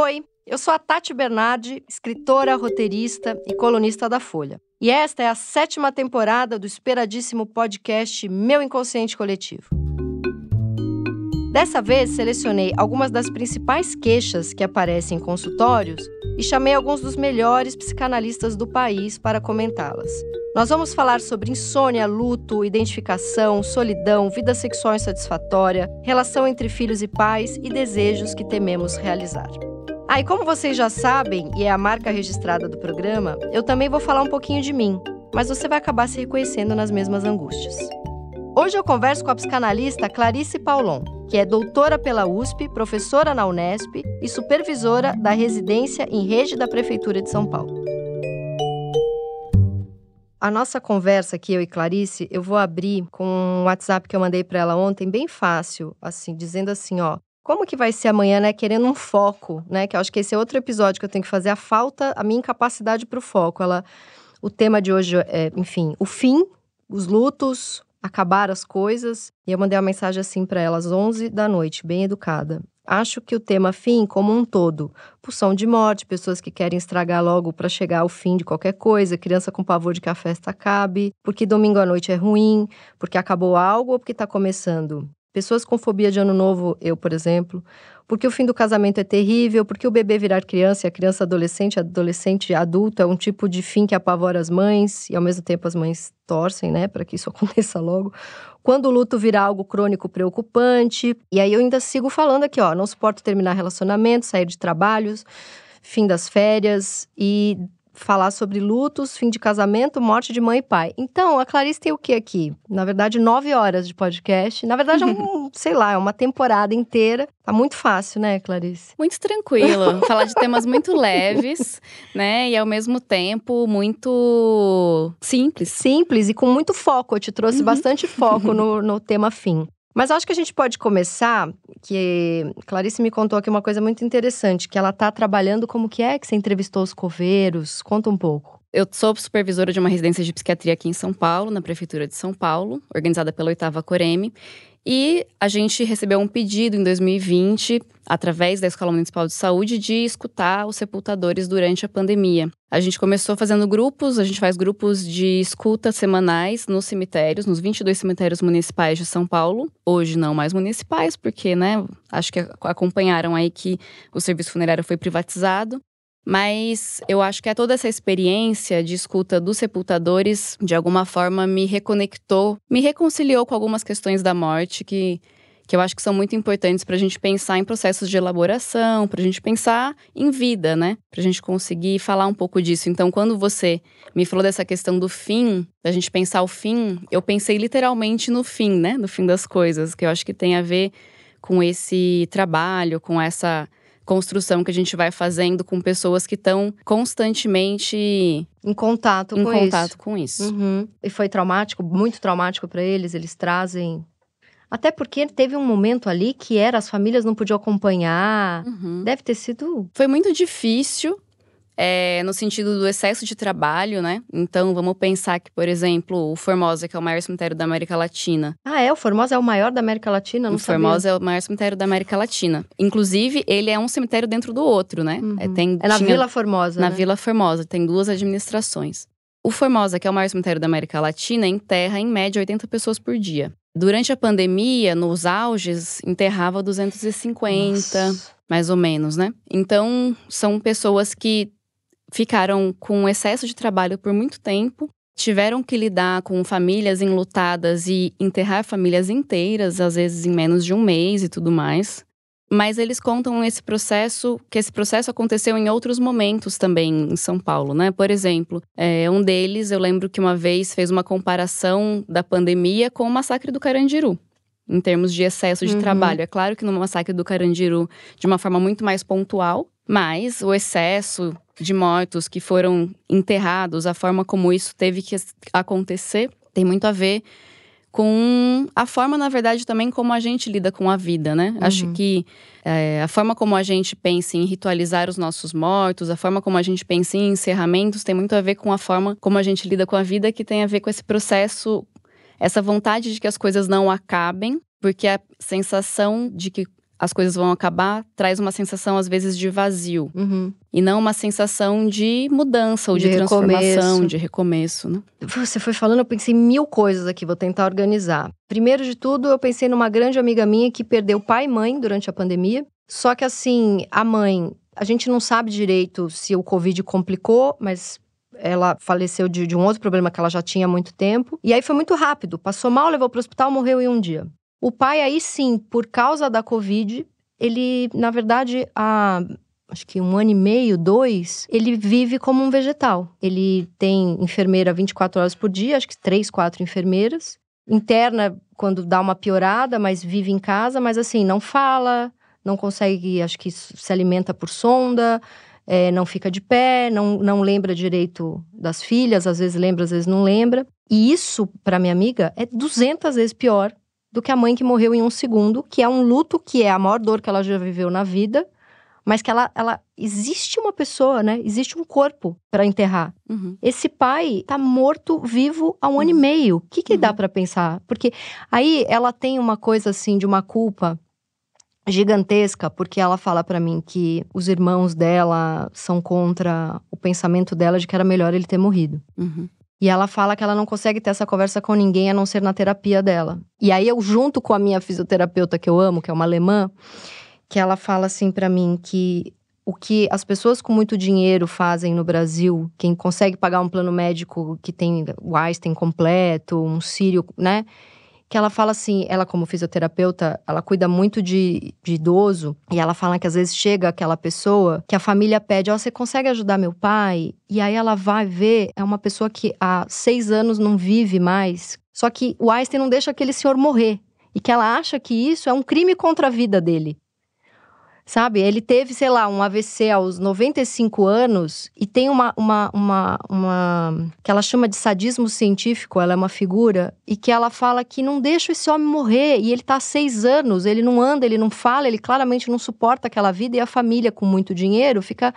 Oi, eu sou a Tati Bernardi, escritora, roteirista e colunista da Folha. E esta é a sétima temporada do esperadíssimo podcast Meu Inconsciente Coletivo. Dessa vez, selecionei algumas das principais queixas que aparecem em consultórios e chamei alguns dos melhores psicanalistas do país para comentá-las. Nós vamos falar sobre insônia, luto, identificação, solidão, vida sexual insatisfatória, relação entre filhos e pais e desejos que tememos realizar. Ah, e como vocês já sabem, e é a marca registrada do programa, eu também vou falar um pouquinho de mim, mas você vai acabar se reconhecendo nas mesmas angústias. Hoje eu converso com a psicanalista Clarice Paulon, que é doutora pela USP, professora na Unesp e supervisora da residência em rede da Prefeitura de São Paulo. A nossa conversa aqui, eu e Clarice, eu vou abrir com um WhatsApp que eu mandei para ela ontem, bem fácil, assim, dizendo assim, ó, como que vai ser amanhã, né? Querendo um foco, né? Que eu acho que esse é outro episódio que eu tenho que fazer, a falta, a minha incapacidade para o foco. Ela, o tema de hoje é, enfim, o fim, os lutos, acabar as coisas. E eu mandei uma mensagem assim para ela às 11 da noite, bem educada. Acho que o tema fim, como um todo, pulsão de morte, pessoas que querem estragar logo para chegar ao fim de qualquer coisa, criança com pavor de que a festa acabe, porque domingo à noite é ruim, porque acabou algo ou porque está começando. Pessoas com fobia de ano novo, eu, por exemplo, porque o fim do casamento é terrível, porque o bebê virar criança e a criança adolescente, adolescente adulto é um tipo de fim que apavora as mães e ao mesmo tempo as mães torcem, né, para que isso aconteça logo. Quando o luto virar algo crônico preocupante, e aí eu ainda sigo falando aqui, ó, não suporto terminar relacionamento, sair de trabalhos, fim das férias e falar sobre lutos, fim de casamento, morte de mãe e pai. Então, a Clarice tem o que aqui? Na verdade, nove horas de podcast. Na verdade, é um, sei lá, é uma temporada inteira. Tá muito fácil, né, Clarice? Muito tranquilo. falar de temas muito leves, né? E ao mesmo tempo muito simples. Simples e com muito foco. Eu te trouxe uhum. bastante foco no, no tema fim. Mas acho que a gente pode começar, que Clarice me contou aqui uma coisa muito interessante, que ela está trabalhando como que é que você entrevistou os coveiros. Conta um pouco. Eu sou supervisora de uma residência de psiquiatria aqui em São Paulo, na Prefeitura de São Paulo, organizada pela Oitava Coreme. E a gente recebeu um pedido em 2020, através da Escola Municipal de Saúde, de escutar os sepultadores durante a pandemia. A gente começou fazendo grupos, a gente faz grupos de escuta semanais nos cemitérios, nos 22 cemitérios municipais de São Paulo. Hoje não mais municipais, porque, né, acho que acompanharam aí que o serviço funerário foi privatizado. Mas eu acho que é toda essa experiência de escuta dos sepultadores, de alguma forma, me reconectou, me reconciliou com algumas questões da morte que, que eu acho que são muito importantes para a gente pensar em processos de elaboração, para a gente pensar em vida, né? Para a gente conseguir falar um pouco disso. Então, quando você me falou dessa questão do fim, da gente pensar o fim, eu pensei literalmente no fim, né? No fim das coisas, que eu acho que tem a ver com esse trabalho, com essa construção que a gente vai fazendo com pessoas que estão constantemente em contato em com contato isso. com isso. Uhum. E foi traumático, muito traumático para eles. Eles trazem até porque teve um momento ali que era as famílias não podiam acompanhar. Uhum. Deve ter sido. Foi muito difícil é, no sentido do excesso de trabalho, né? Então, vamos pensar que, por exemplo, o Formosa, que é o maior cemitério da América Latina. Ah, é? O Formosa é o maior da América Latina? Não o Formosa é o maior cemitério da América Latina. Inclusive, ele é um cemitério dentro do outro, né? Uhum. É, tem, é na tinha, Vila Formosa. Na né? Vila Formosa, tem duas administrações. O Formosa, que é o maior cemitério da América Latina, enterra em média 80 pessoas por dia. Durante a pandemia, nos auges, enterrava 250, Nossa. mais ou menos, né? Então, são pessoas que ficaram com excesso de trabalho por muito tempo, tiveram que lidar com famílias enlutadas e enterrar famílias inteiras, às vezes em menos de um mês e tudo mais. Mas eles contam esse processo, que esse processo aconteceu em outros momentos também em São Paulo, né? Por exemplo, é, um deles, eu lembro que uma vez fez uma comparação da pandemia com o massacre do Carandiru em termos de excesso de uhum. trabalho. É claro que no massacre do Carandiru, de uma forma muito mais pontual, mas o excesso de mortos que foram enterrados, a forma como isso teve que acontecer, tem muito a ver com a forma, na verdade, também como a gente lida com a vida, né? Uhum. Acho que é, a forma como a gente pensa em ritualizar os nossos mortos, a forma como a gente pensa em encerramentos, tem muito a ver com a forma como a gente lida com a vida, que tem a ver com esse processo, essa vontade de que as coisas não acabem, porque a sensação de que as coisas vão acabar, traz uma sensação, às vezes, de vazio. Uhum. E não uma sensação de mudança ou de, De transformação, recomeço. de recomeço, né? Você foi falando, eu pensei em mil coisas aqui, vou tentar organizar. Primeiro de tudo, eu pensei numa grande amiga minha que perdeu pai e mãe durante a pandemia. Só que assim, a mãe, a gente não sabe direito se o Covid complicou, mas ela faleceu de, de um outro problema que ela já tinha há muito tempo. E aí foi muito rápido. Passou mal, levou para o hospital, morreu em um dia. O pai, aí sim, por causa da Covid, ele, na verdade, há acho que um ano e meio, dois, ele vive como um vegetal. Ele tem enfermeira 24 horas por dia, acho que três, quatro enfermeiras. Interna quando dá uma piorada, mas vive em casa, mas assim, não fala, não consegue, acho que se alimenta por sonda, é, não fica de pé, não, não lembra direito das filhas, às vezes lembra, às vezes não lembra. E isso, para minha amiga, é 200 vezes pior do que a mãe que morreu em um segundo, que é um luto que é a maior dor que ela já viveu na vida, mas que ela, ela existe uma pessoa, né? Existe um corpo para enterrar. Uhum. Esse pai tá morto vivo há um ano e meio. O que, que dá Uhum. para pensar? Porque aí ela tem uma coisa assim de uma culpa gigantesca, porque ela fala para mim que os irmãos dela são contra o pensamento dela de que era melhor ele ter morrido. Uhum. E ela fala que ela não consegue ter essa conversa com ninguém a não ser na terapia dela. E aí eu junto com a minha fisioterapeuta que eu amo, que é uma alemã, que ela fala assim pra mim que o que as pessoas com muito dinheiro fazem no Brasil, quem consegue pagar um plano médico que tem o Einstein completo, um Sírio, né? Que ela fala assim, ela como fisioterapeuta, ela cuida muito de, de idoso, e ela fala que às vezes chega aquela pessoa que a família pede, ó, você consegue ajudar meu pai? E aí ela vai ver, é uma pessoa que há seis anos não vive mais, só que o Einstein não deixa aquele senhor morrer, e que ela acha que isso é um crime contra a vida dele. Sabe? Ele teve, sei lá, um AVC aos 95 anos e tem uma, uma, uma, uma. que ela chama de sadismo científico, ela é uma figura, e que ela fala que não deixa esse homem morrer. E ele tá há seis anos, ele não anda, ele não fala, ele claramente não suporta aquela vida, e a família com muito dinheiro fica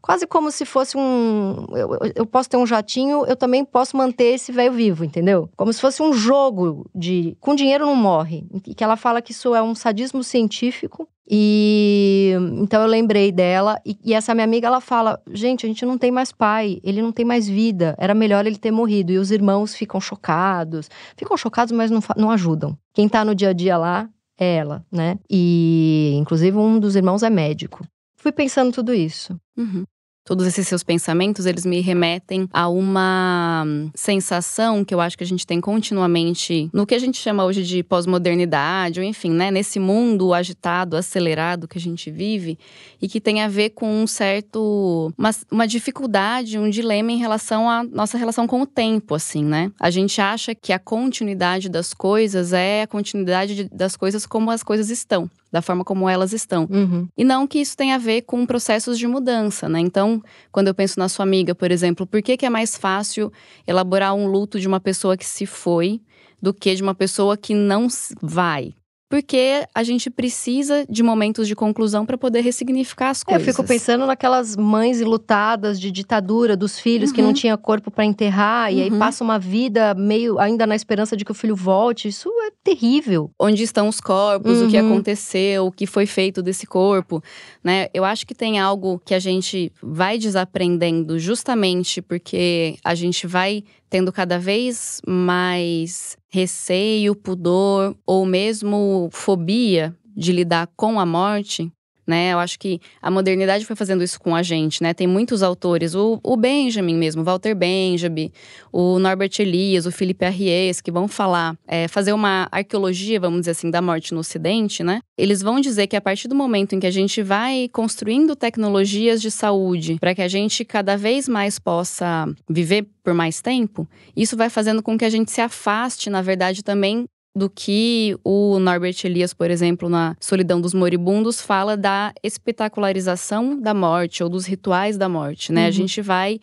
quase como se fosse um. Eu, eu- posso ter um jatinho, eu também posso manter esse velho vivo, entendeu? Como se fosse um jogo de. Com dinheiro não morre. E que ela fala que isso é um sadismo científico. E então eu lembrei dela. E, e essa minha amiga, ela fala: gente, a gente não tem mais pai, ele não tem mais vida. Era melhor ele ter morrido. E os irmãos ficam chocados. Ficam chocados, mas não, não ajudam. Quem tá no dia a dia lá é ela, né? E inclusive um dos irmãos é médico. Fui pensando tudo isso. Uhum. Todos esses seus pensamentos, eles me remetem a uma hum, sensação que eu acho que a gente tem continuamente no que a gente chama hoje de pós-modernidade, ou enfim, né, nesse mundo agitado, acelerado que a gente vive, e que tem a ver com um certo uma, uma dificuldade, um dilema em relação à nossa relação com o tempo, assim, né? A gente acha que a continuidade das coisas é a continuidade de- das coisas como as coisas estão, da forma como elas estão. Uhum. E não que isso tenha a ver com processos de mudança, né? Então, quando eu penso na sua amiga, por exemplo, por que, que é mais fácil elaborar um luto de uma pessoa que se foi do que de uma pessoa que não vai? Porque a gente precisa de momentos de conclusão para poder ressignificar as É, eu coisas. fico pensando naquelas mães lutadas de ditadura dos filhos que não Uhum. tinha corpo para enterrar e aí Uhum. passa uma vida meio ainda na esperança de que o filho volte. Isso é terrível. onde estão os corpos, o que Uhum. aconteceu, o que foi feito desse corpo, né? Eu acho que tem algo que a gente vai desaprendendo justamente porque a gente vai tendo cada vez mais receio, pudor ou mesmo fobia de lidar com a morte. Né, eu acho que a modernidade foi fazendo isso com a gente, né? Tem muitos autores, o, o Benjamin mesmo, Walter Benjamin, o Norbert Elias, o Felipe Arries, que vão falar, é, fazer uma arqueologia, vamos dizer assim, da morte no Ocidente, né? Eles vão dizer que a partir do momento em que a gente vai construindo tecnologias de saúde para que a gente cada vez mais possa viver por mais tempo, isso vai fazendo com que a gente se afaste, na verdade, também do que o Norbert Elias, por exemplo, na Solidão dos Moribundos, fala da espetacularização da morte ou dos rituais da morte, né? A Uhum. gente vai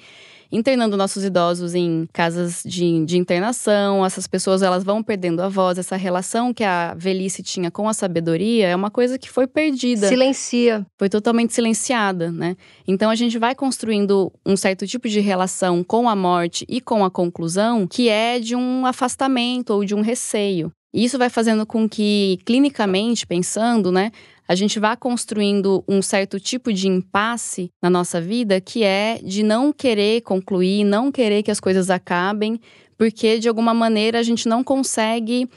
internando nossos idosos em casas de, de internação, essas pessoas elas vão perdendo a voz, essa relação que a velhice tinha com a sabedoria é uma coisa que foi perdida Silencia. foi totalmente silenciada, né? Então a gente vai construindo um certo tipo de relação com a morte e com a conclusão que é de um afastamento ou de um receio. E isso vai fazendo com que, clinicamente pensando, né, a gente vá construindo um certo tipo de impasse na nossa vida que é de não querer concluir, não querer que as coisas acabem, porque de alguma maneira a gente não consegue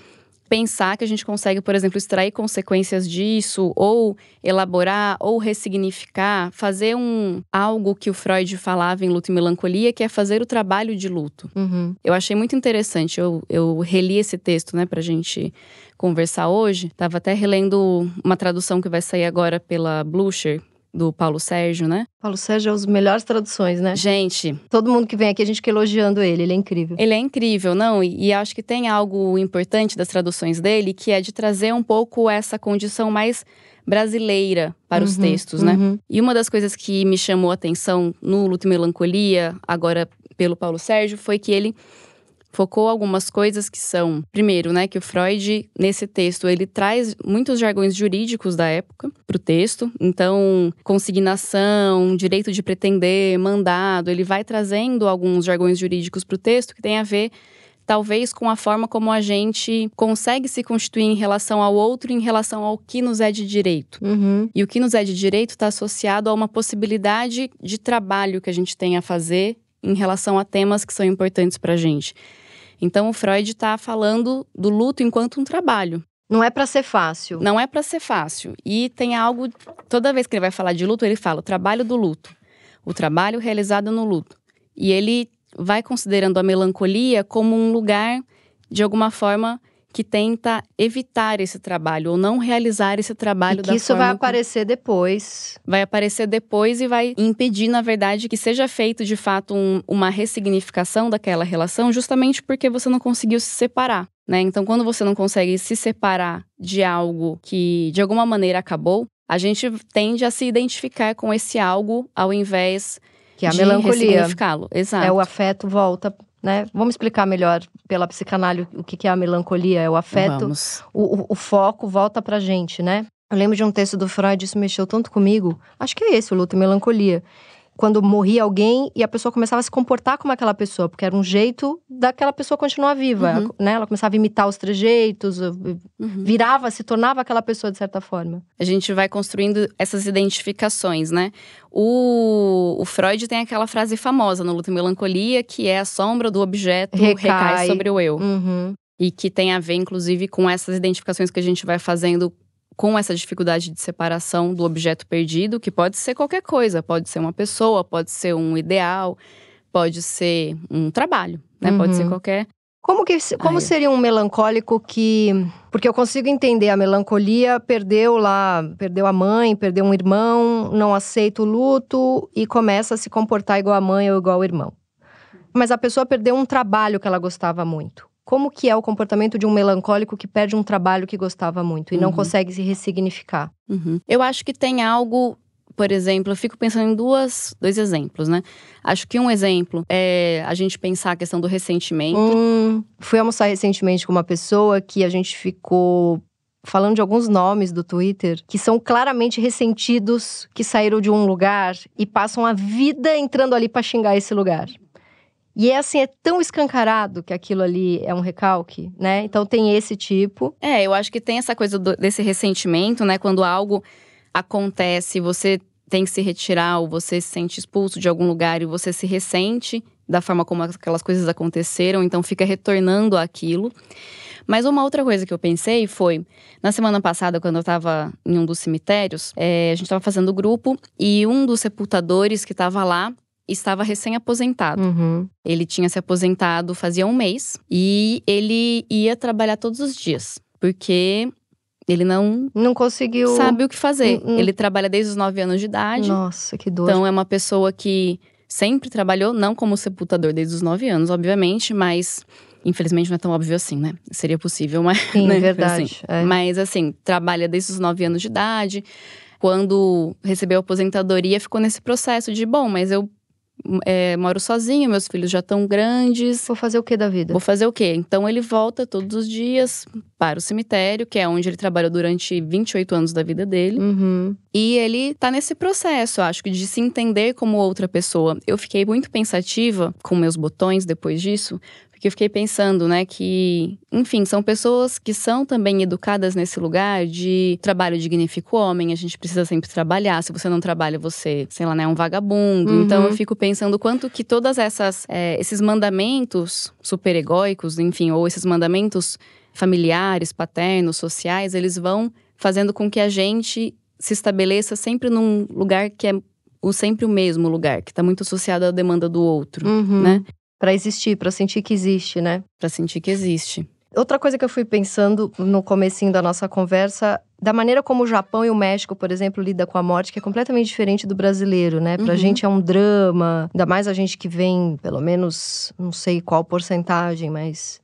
pensar que a gente consegue, por exemplo, extrair consequências disso, ou elaborar, ou ressignificar, fazer um algo que o Freud falava em luto e melancolia, que é fazer o trabalho de luto. Uhum. Eu achei muito interessante. Eu, eu reli esse texto, né, pra gente conversar hoje. Tava até relendo uma tradução que vai sair agora pela Blucher, do Paulo Sérgio, né? Paulo Sérgio é as melhores traduções, né? Gente. Todo mundo que vem aqui, a gente fica elogiando ele, ele é incrível. Ele é incrível, não? E, e acho que tem algo importante das traduções dele, que é de trazer um pouco essa condição mais brasileira para uhum, os textos, né? Uhum. E uma das coisas que me chamou a atenção no Luto e Melancolia, agora pelo Paulo Sérgio, foi que ele focou algumas coisas que são, primeiro, né, que o Freud nesse texto ele traz muitos jargões jurídicos da época para o texto. Então, consignação, direito de pretender, mandado, ele vai trazendo alguns jargões jurídicos para o texto que tem a ver talvez com a forma como a gente consegue se constituir em relação ao outro, em relação ao que nos é de direito. Uhum. E o que nos é de direito está associado a uma possibilidade de trabalho que a gente tem a fazer em relação a temas que são importantes para a gente. Então, o Freud está falando do luto enquanto um trabalho. Não é para ser fácil. Não é para ser fácil. E tem algo. Toda vez que ele vai falar de luto, ele fala o trabalho do luto, o trabalho realizado no luto. E ele vai considerando a melancolia como um lugar, de alguma forma, que tenta evitar esse trabalho ou não realizar esse trabalho e que da isso vai aparecer depois. vai aparecer depois e vai impedir, na verdade, que seja feito de fato um- uma ressignificação daquela relação, justamente porque você não conseguiu se separar. Né? Então, quando você não consegue se separar de algo que de alguma maneira acabou, a gente tende a se identificar com esse algo ao invés Que é a de melancolia. ressignificá-lo. Exato. É o afeto volta, né? Vamos explicar melhor pela psicanálise o que é a melancolia. É o afeto, o, o- o foco volta pra gente, né? Eu lembro de um texto do Freud, isso mexeu tanto comigo. Acho que é esse, o luto e melancolia. Quando morria alguém e a pessoa começava a se comportar como aquela pessoa, porque era um jeito daquela pessoa continuar viva, Uhum. né? Ela começava a imitar os trejeitos, Uhum. virava, se tornava aquela pessoa de certa forma. A gente vai construindo essas identificações, né? O, o Freud tem aquela frase famosa no Luto e Melancolia, que é a sombra do objeto recai, Recai. sobre o eu. Uhum. E que tem a ver, inclusive, com essas identificações que a gente vai fazendo com essa dificuldade de separação do objeto perdido, que pode ser qualquer coisa, pode ser uma pessoa, pode ser um ideal, pode ser um trabalho, né? Pode ser Uhum. qualquer. Como, que, como Ai. seria um melancólico que. Porque eu consigo entender a melancolia, perdeu lá, perdeu a mãe, perdeu um irmão, não aceita o luto e começa a se comportar igual a mãe ou igual ao irmão. Mas a pessoa perdeu um trabalho que ela gostava muito. Como que é o comportamento de um melancólico que perde um trabalho que gostava muito e não Uhum. consegue se ressignificar? Uhum. Eu acho que tem algo, por exemplo, eu fico pensando em duas, dois exemplos, né? Acho que um exemplo é a gente pensar a questão do ressentimento. Hum, fui almoçar recentemente com uma pessoa que a gente ficou falando de alguns nomes do Twitter que são claramente ressentidos, que saíram de um lugar e passam a vida entrando ali pra xingar esse lugar. E é assim, é tão escancarado que aquilo ali é um recalque, né? Então tem esse tipo. É, eu acho que tem essa coisa do- desse ressentimento, né? Quando algo acontece, você tem que se retirar, ou você se sente expulso de algum lugar e você se ressente da forma como aquelas coisas aconteceram, então fica retornando àquilo. Mas uma outra coisa que eu pensei foi, na semana passada, quando eu estava em um dos cemitérios, é, a gente estava fazendo grupo e um dos sepultadores que estava lá estava recém-aposentado. Uhum. Ele tinha se aposentado fazia um mês e ele ia trabalhar todos os dias, porque ele não Não conseguiu. sabe o que fazer. Hum, hum. Ele trabalha desde os 9 anos de idade, Nossa, que dor. então é uma pessoa que sempre trabalhou, não como sepultador desde os 9 anos, obviamente, mas infelizmente não é tão óbvio assim, né? Seria possível, mas. Sim, né? verdade. Assim, é. Mas assim, trabalha desde os 9 anos de idade. Quando recebeu a aposentadoria, ficou nesse processo de, bom, mas eu é, moro sozinho, meus filhos já estão grandes. Vou fazer o que da vida? Vou fazer o quê? Então ele volta todos os dias para o cemitério, que é onde ele trabalhou durante 28 anos da vida dele. Uhum. E ele tá nesse processo, acho que de se entender como outra pessoa. Eu fiquei muito pensativa com meus botões depois disso, Porque eu fiquei pensando, né, que, enfim, são pessoas que são também educadas nesse lugar de trabalho dignifica o homem, a gente precisa sempre trabalhar. Se você não trabalha, você, sei lá, né, é um vagabundo. Uhum. Então eu fico pensando quanto que todas essas é, esses mandamentos super egóicos, enfim, ou esses mandamentos familiares, paternos, sociais, eles vão fazendo com que a gente se estabeleça sempre num lugar que é o sempre o mesmo lugar, que está muito associado à demanda do outro, uhum. né? Para existir, para sentir que existe, né? Para sentir que existe. Outra coisa que eu fui pensando no comecinho da nossa conversa, da maneira como o Japão e o México, por exemplo, lida com a morte, que é completamente diferente do brasileiro, né? Pra uhum. gente é um drama, ainda mais a gente que vem, pelo menos, não sei qual porcentagem, mas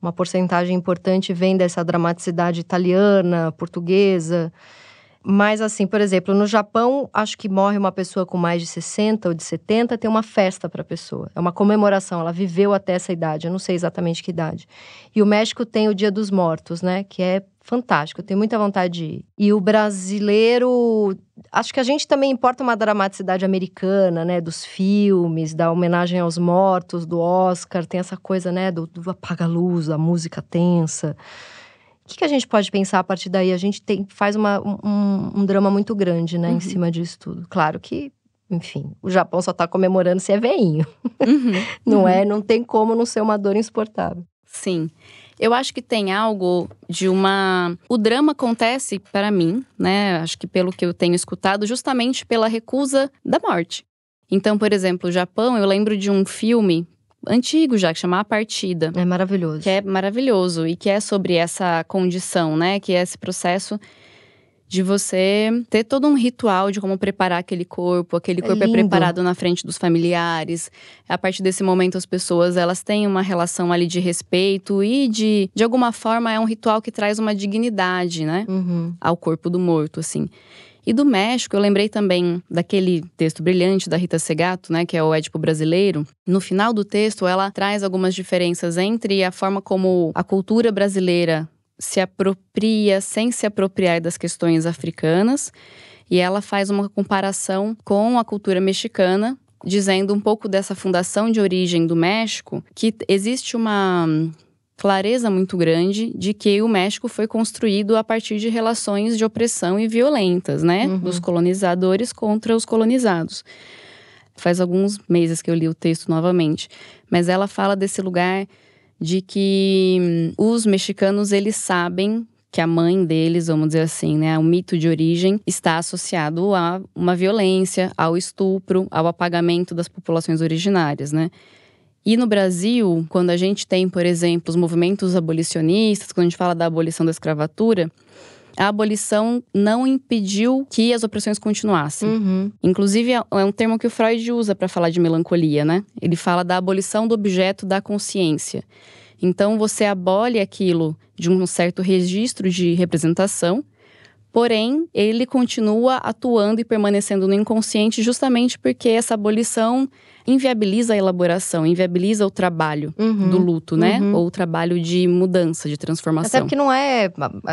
uma porcentagem importante vem dessa dramaticidade italiana, portuguesa. Mas, assim, por exemplo, no Japão, acho que morre uma pessoa com mais de 60 ou de 70, tem uma festa para a pessoa. É uma comemoração, ela viveu até essa idade, eu não sei exatamente que idade. E o México tem o Dia dos Mortos, né? Que é fantástico, eu tenho muita vontade de ir. E o brasileiro, acho que a gente também importa uma dramaticidade americana, né? Dos filmes, da homenagem aos mortos, do Oscar, tem essa coisa, né? Do, do apaga-luz, a música tensa que, que a gente pode pensar a partir daí? A gente tem, faz uma, um, um drama muito grande, né, uhum. em cima disso tudo. Claro que, enfim, o Japão só tá comemorando se é veinho. Uhum. não é? uhum. é? Não tem como não ser uma dor insuportável. Sim. Eu acho que tem algo de uma. O drama acontece para mim, né? Acho que pelo que eu tenho escutado, justamente pela recusa da morte. Então, por exemplo, o Japão, eu lembro de um filme antigo já, que chama A Partida. É maravilhoso. Que é maravilhoso e que é sobre essa condição, né? Que é esse processo de você ter todo um ritual de como preparar aquele corpo. Aquele é corpo é, é, preparado na frente dos familiares. A partir desse momento, as pessoas elas têm uma relação ali de respeito e de, de alguma forma, é um ritual que traz uma dignidade, né? Uhum. Ao corpo do morto, assim. E do México, eu lembrei também daquele texto brilhante da Rita Segato, né, que é o Édipo brasileiro. No final do texto, ela traz algumas diferenças entre a forma como a cultura brasileira se apropria sem se apropriar das questões africanas, e ela faz uma comparação com a cultura mexicana, dizendo um pouco dessa fundação de origem do México, que existe uma clareza muito grande de que o México foi construído a partir de relações de opressão e violentas, né? Uhum. Dos colonizadores contra os colonizados. Faz alguns meses que eu li o texto novamente, mas ela fala desse lugar de que hum, os mexicanos eles sabem que a mãe deles, vamos dizer assim, né, o mito de origem está associado a uma violência, ao estupro, ao apagamento das populações originárias, né? E no Brasil, quando a gente tem, por exemplo, os movimentos abolicionistas, quando a gente fala da abolição da escravatura, a abolição não impediu que as opressões continuassem. Uhum. Inclusive, é, é um termo que o Freud usa para falar de melancolia, né? Ele fala da abolição do objeto da consciência. Então, você abole aquilo de um certo registro de representação, porém, ele continua atuando e permanecendo no inconsciente justamente porque essa abolição inviabiliza a elaboração, inviabiliza o trabalho uhum, do luto, né? Uhum. Ou o trabalho de mudança, de transformação. Até porque não é.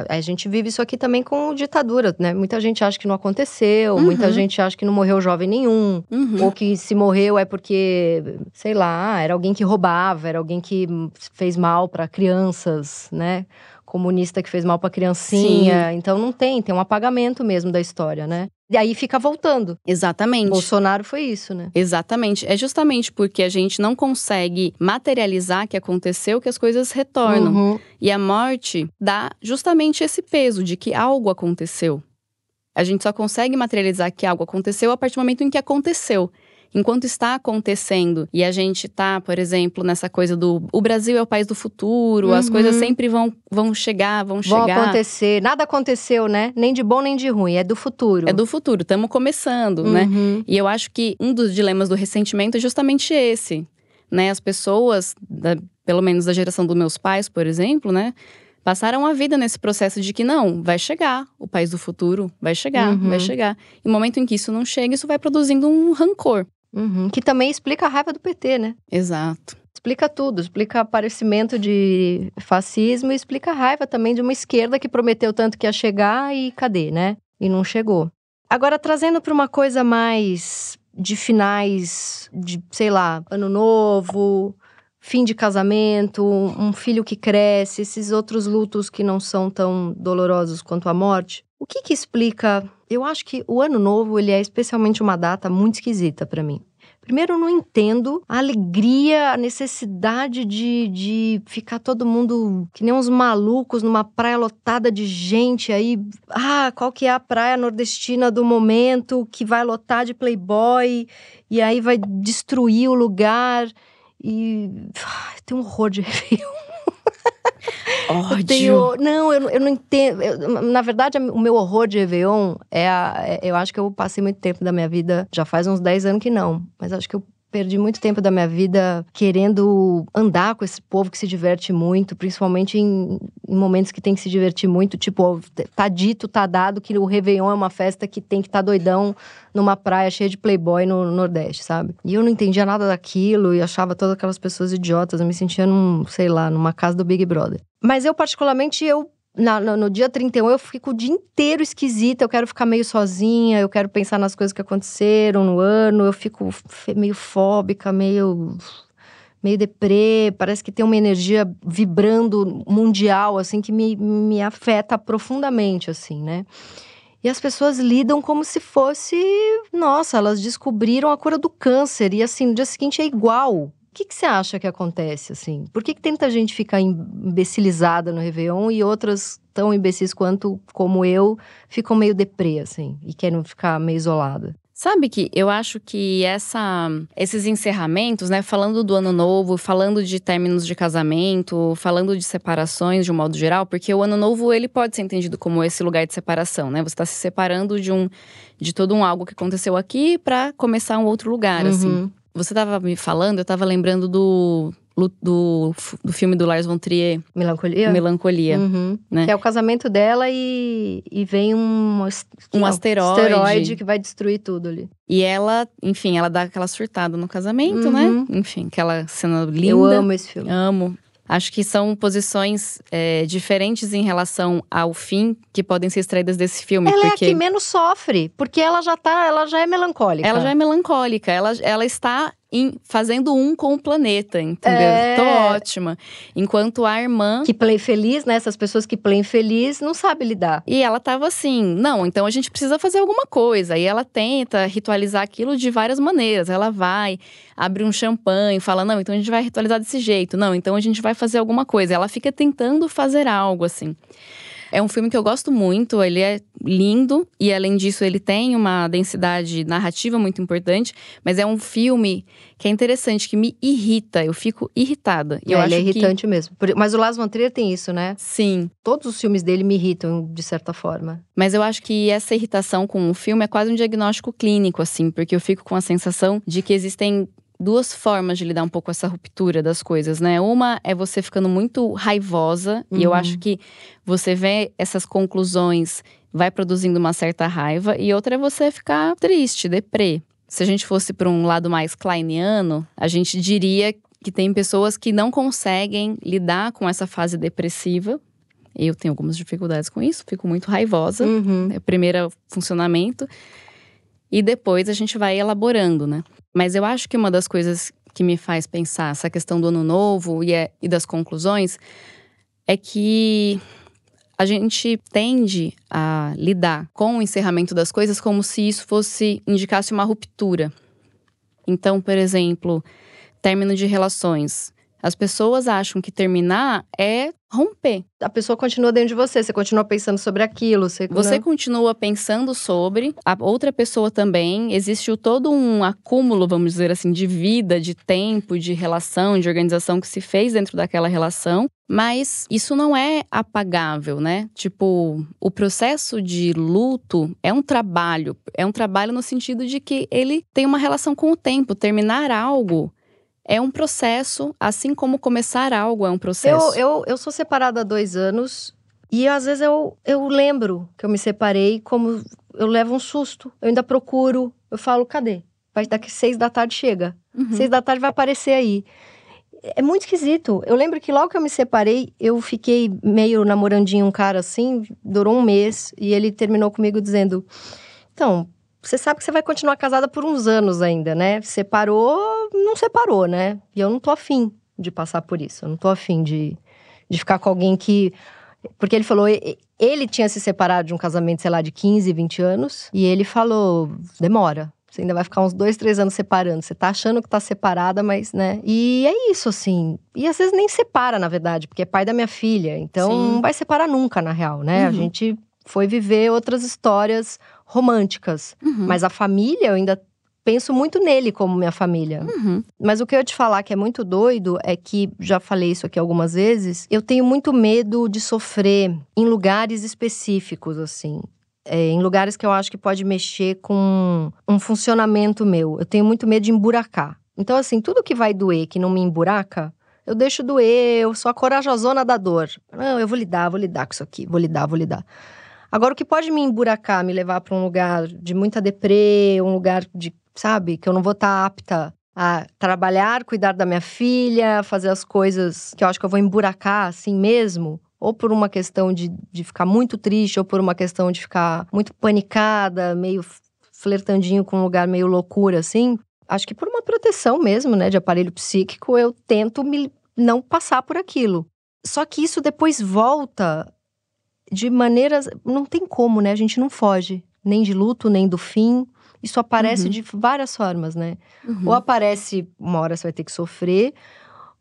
A, gente vive isso aqui também com ditadura, né? Muita gente acha que não aconteceu, uhum. muita gente acha que não morreu jovem nenhum. Uhum. Ou que se morreu é porque, sei lá, era alguém que roubava, era alguém que fez mal para crianças, né? Comunista que fez mal para criancinha. Sim. Então não tem, tem um apagamento mesmo da história, né? E aí fica voltando. Exatamente. Bolsonaro foi isso, né? Exatamente. É justamente porque a gente não consegue materializar que aconteceu que as coisas retornam. Uhum. E a morte dá justamente esse peso de que algo aconteceu. A gente só consegue materializar que algo aconteceu a partir do momento em que aconteceu enquanto está acontecendo e a gente está, por exemplo, nessa coisa do o Brasil é o país do futuro, uhum. as coisas sempre vão, vão chegar, vão, vão chegar. Vão acontecer. Nada aconteceu, né? Nem de bom nem de ruim, é do futuro. É do futuro, estamos começando, né? uhum. né? E eu acho que um dos dilemas do ressentimento é justamente esse, né? As pessoas, da, pelo menos da geração dos meus pais, por exemplo, né? passaram a vida nesse processo de que não, vai chegar, o país do futuro vai chegar, uhum. vai chegar. E no momento em que isso não chega, isso vai produzindo um rancor. Uhum. Que também explica a raiva do PT, né? Exato. Explica tudo, explica aparecimento de fascismo e explica a raiva também de uma esquerda que prometeu tanto que ia chegar e cadê, né? E não chegou. Agora, trazendo para uma coisa mais de finais de, sei lá, ano novo, fim de casamento, um filho que cresce, esses outros lutos que não são tão dolorosos quanto a morte. O que que explica? Eu acho que o ano novo ele é especialmente uma data muito esquisita para mim. Primeiro, eu não entendo a alegria, a necessidade de, de ficar todo mundo que nem uns malucos numa praia lotada de gente aí. Ah, qual que é a praia nordestina do momento que vai lotar de playboy e aí vai destruir o lugar. E ah, tem um horror de Réveillon. Ódio. Eu tenho, não, eu, eu não entendo. Eu, na verdade, o meu horror de Réveillon é, a, é, Eu acho que eu passei muito tempo da minha vida, já faz uns 10 anos que não, mas acho que eu perdi muito tempo da minha vida querendo andar com esse povo que se diverte muito, principalmente em, em, momentos que tem que se divertir muito. Tipo, tá dito, tá dado que o Réveillon é uma festa que tem que estar tá doidão numa praia cheia de playboy no Nordeste, sabe? E eu não entendia nada daquilo e achava todas aquelas pessoas idiotas. Eu me sentia num, sei lá, numa casa do Big Brother. Mas eu, particularmente, eu na, no, no, dia 31 eu fico o dia inteiro esquisita, eu quero ficar meio sozinha, eu quero pensar nas coisas que aconteceram no ano, eu fico meio fóbica, meio meio deprê, parece que tem uma energia vibrando mundial assim que me, me afeta profundamente assim, né? E as pessoas lidam como se fosse, nossa, elas descobriram a cura do câncer e assim, no dia seguinte é igual que, que você acha que acontece, assim? Por que, que tanta gente fica imbecilizada no Réveillon e outras tão imbecis quanto, como eu, ficam meio deprê, assim, e querem ficar meio isolada? Sabe que eu acho que essa, esses encerramentos, né, falando do ano novo, falando de términos de casamento, falando de separações de um modo geral, porque o ano novo ele pode ser entendido como esse lugar de separação, né? Você está se separando de um de todo um algo que aconteceu aqui para começar um outro lugar, assim. uhum. assim. Você estava me falando, eu estava lembrando do, do, do filme do Lars von Trier. Melancolia? Melancolia. Uhum. Né? Que é o casamento dela e, e vem um, um asteroide. asteroide que vai destruir tudo ali. E ela, enfim, ela dá aquela surtada no casamento, né? uhum. né? Enfim, aquela cena linda. Eu amo esse filme. Amo. Acho que são posições é, diferentes em relação ao fim que podem ser extraídas desse filme. Ela porque... é a que menos sofre, porque ela já tá, ela já é melancólica. Ela já é melancólica, ela, ela está em, fazendo um com o planeta, entendeu? É... Tô ótima. Enquanto a irmã. Que play feliz, né? Essas pessoas que play feliz não sabe lidar. E ela tava assim: não, então a gente precisa fazer alguma coisa. E ela tenta ritualizar aquilo de várias maneiras. Ela vai, abre um champanhe, fala: não, então a gente vai ritualizar desse jeito. Não, então a gente vai fazer alguma coisa. Ela fica tentando fazer algo, assim. É um filme que eu gosto muito, ele é lindo e além disso ele tem uma densidade narrativa muito importante, mas é um filme que é interessante, que me irrita, eu fico irritada. É, eu ele é irritante que... mesmo. Mas o Lars von Trier tem isso, né? Sim. Todos os filmes dele me irritam de certa forma. Mas eu acho que essa irritação com o filme é quase um diagnóstico clínico assim, porque eu fico com a sensação de que existem duas formas de lidar um pouco com essa ruptura das coisas, né? Uma é você ficando muito raivosa, uhum. e eu acho uhum. que você vê essas conclusões, vai produzindo uma certa raiva, e outra é você ficar triste, deprê. Se a gente fosse para um lado mais kleiniano, a gente diria que tem pessoas que não conseguem lidar com essa fase depressiva. Eu tenho algumas dificuldades com isso, fico muito raivosa. Uhum. É o primeiro funcionamento. E depois a gente vai elaborando, né? Mas eu acho que uma das coisas que me faz pensar essa questão do ano novo e, é, e das conclusões é que a gente tende a lidar com o encerramento das coisas como se isso fosse indicasse uma ruptura. Então, por exemplo, término de relações. As pessoas acham que terminar é romper. A pessoa continua dentro de você, você continua pensando sobre aquilo. Você, você continua pensando sobre, a outra pessoa também. Existe todo um acúmulo, vamos dizer assim, de vida, de tempo, de relação, de organização que se fez dentro daquela relação. Mas isso não é apagável, né? Tipo, o processo de luto é um trabalho. É um trabalho no sentido de que ele tem uma relação com o tempo. Terminar algo é um processo, assim como começar algo é um processo. Eu, eu, eu sou separada há dois anos e às vezes eu, eu lembro que eu me separei, como eu levo um susto, eu ainda procuro, eu falo, cadê? Vai daqui seis da tarde chega. Uhum. Seis da tarde vai aparecer aí. É muito esquisito. Eu lembro que logo que eu me separei, eu fiquei meio namorandinho um cara assim, durou um mês, e ele terminou comigo dizendo: Então, você sabe que você vai continuar casada por uns anos ainda, né? Separou, não separou, né? E eu não tô afim. de passar por isso. Eu não tô afim de, de ficar com alguém que. Porque ele falou, ele tinha se separado de um casamento, sei lá, de 15, 20 anos, e ele falou: demora. Você ainda vai ficar uns dois, três anos separando. Você tá achando que tá separada, mas, né? E é isso, assim. E às vezes nem separa, na verdade, porque é pai da minha filha. Então Sim. não vai separar nunca, na real, né? Uhum. A gente foi viver outras histórias românticas. Uhum. Mas a família, eu ainda penso muito nele como minha família. Uhum. Mas o que eu ia te falar que é muito doido é que, já falei isso aqui algumas vezes, eu tenho muito medo de sofrer em lugares específicos, assim. É, em lugares que eu acho que pode mexer com um funcionamento meu. Eu tenho muito medo de emburacar. Então, assim, tudo que vai doer, que não me emburaca, eu deixo doer, eu sou a corajosona da dor. Não, eu vou lidar, vou lidar com isso aqui, vou lidar, vou lidar. Agora, o que pode me emburacar, me levar para um lugar de muita deprê, um lugar de, sabe, que eu não vou estar tá apta a trabalhar, cuidar da minha filha, fazer as coisas que eu acho que eu vou emburacar assim mesmo, ou por uma questão de, de ficar muito triste, ou por uma questão de ficar muito panicada, meio flertandinho com um lugar meio loucura, assim. Acho que por uma proteção mesmo, né, de aparelho psíquico, eu tento me não passar por aquilo. Só que isso depois volta de maneiras. Não tem como, né? A gente não foge nem de luto, nem do fim. Isso aparece uhum. de várias formas, né? Uhum. Ou aparece, uma hora você vai ter que sofrer,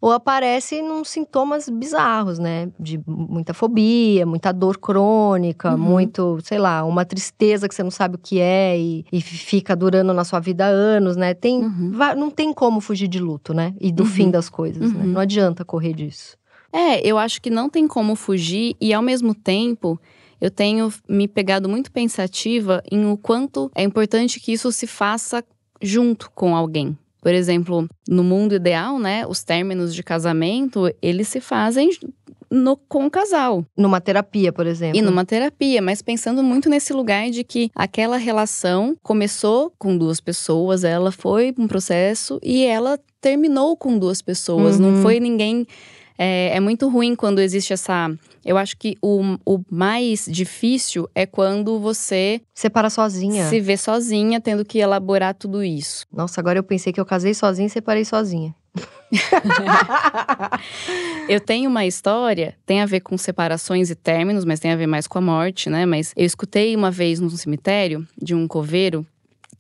ou aparece num sintomas bizarros, né? De muita fobia, muita dor crônica, uhum. muito, sei lá, uma tristeza que você não sabe o que é e, e fica durando na sua vida anos, né? Tem, uhum. não tem como fugir de luto, né? E do fim uhum. das coisas, né? Uhum. Não adianta correr disso. É, eu acho que não tem como fugir e ao mesmo tempo eu tenho me pegado muito pensativa em o quanto é importante que isso se faça junto com alguém. Por exemplo, no mundo ideal, né, os términos de casamento, eles se fazem no, com o casal. Numa terapia, por exemplo. E numa terapia, mas pensando muito nesse lugar de que aquela relação começou com duas pessoas, ela foi um processo e ela terminou com duas pessoas. Uhum. Não foi ninguém é, é muito ruim quando existe essa. Eu acho que o, o mais difícil é quando você. Separa sozinha. Se vê sozinha, tendo que elaborar tudo isso. Nossa, agora eu pensei que eu casei sozinha e separei sozinha. eu tenho uma história, tem a ver com separações e términos, mas tem a ver mais com a morte, né? Mas eu escutei uma vez num cemitério de um coveiro,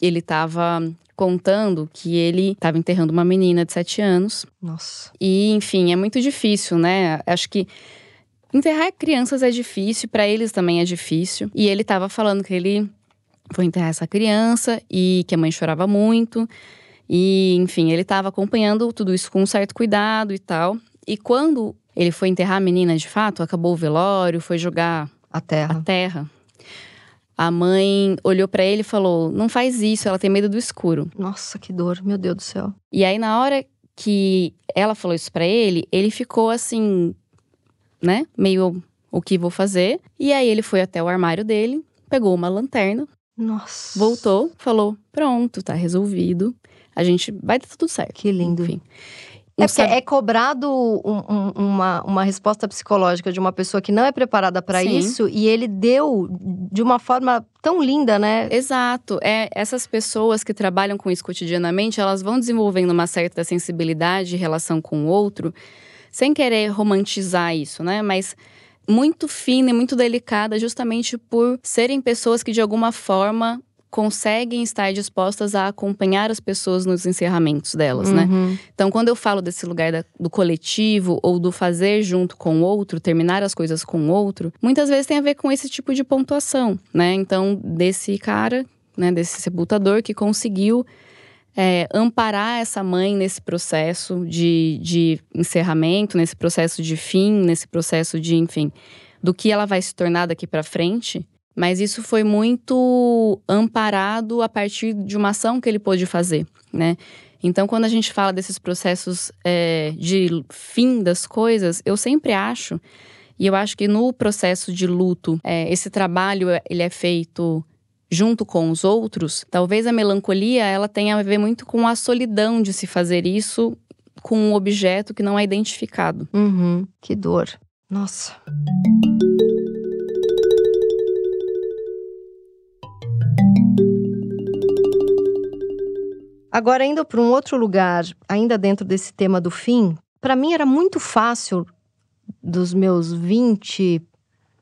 ele tava contando que ele estava enterrando uma menina de sete anos. Nossa. E, enfim, é muito difícil, né? Acho que enterrar crianças é difícil, para eles também é difícil. E ele estava falando que ele foi enterrar essa criança e que a mãe chorava muito. E, enfim, ele estava acompanhando tudo isso com um certo cuidado e tal. E quando ele foi enterrar a menina de fato, acabou o velório, foi jogar a terra. A terra a mãe olhou para ele e falou: Não faz isso, ela tem medo do escuro. Nossa, que dor, meu Deus do céu. E aí, na hora que ela falou isso para ele, ele ficou assim, né? Meio o que vou fazer. E aí ele foi até o armário dele, pegou uma lanterna. Nossa. Voltou, falou: Pronto, tá resolvido. A gente vai dar tudo certo. Que lindo. Enfim. É porque é cobrado um, um, uma, uma resposta psicológica de uma pessoa que não é preparada para isso e ele deu de uma forma tão linda, né? Exato. É, essas pessoas que trabalham com isso cotidianamente, elas vão desenvolvendo uma certa sensibilidade em relação com o outro, sem querer romantizar isso, né? Mas muito fina e muito delicada, justamente por serem pessoas que de alguma forma conseguem estar dispostas a acompanhar as pessoas nos encerramentos delas, né? uhum. né? Então, quando eu falo desse lugar da, do coletivo ou do fazer junto com o outro, terminar as coisas com o outro, muitas vezes tem a ver com esse tipo de pontuação, né? Então, desse cara, né, desse sepultador que conseguiu é, amparar essa mãe nesse processo de, de encerramento, nesse processo de fim, nesse processo de, enfim, do que ela vai se tornar daqui para frente mas isso foi muito amparado a partir de uma ação que ele pôde fazer, né? Então, quando a gente fala desses processos é, de fim das coisas, eu sempre acho, e eu acho que no processo de luto, é, esse trabalho ele é feito junto com os outros. Talvez a melancolia ela tenha a ver muito com a solidão de se fazer isso com um objeto que não é identificado. Uhum, que dor. Nossa. Agora, indo para um outro lugar, ainda dentro desse tema do fim, para mim era muito fácil dos meus 20,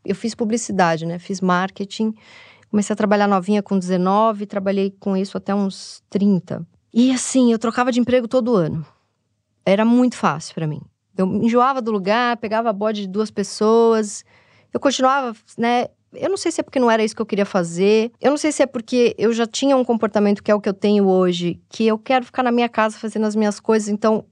eu fiz publicidade, né? Fiz marketing. Comecei a trabalhar novinha com 19, trabalhei com isso até uns 30. E assim, eu trocava de emprego todo ano. Era muito fácil para mim. Eu enjoava do lugar, pegava bode de duas pessoas. Eu continuava, né? Eu não sei se é porque não era isso que eu queria fazer. Eu não sei se é porque eu já tinha um comportamento que é o que eu tenho hoje, que eu quero ficar na minha casa fazendo as minhas coisas. Então,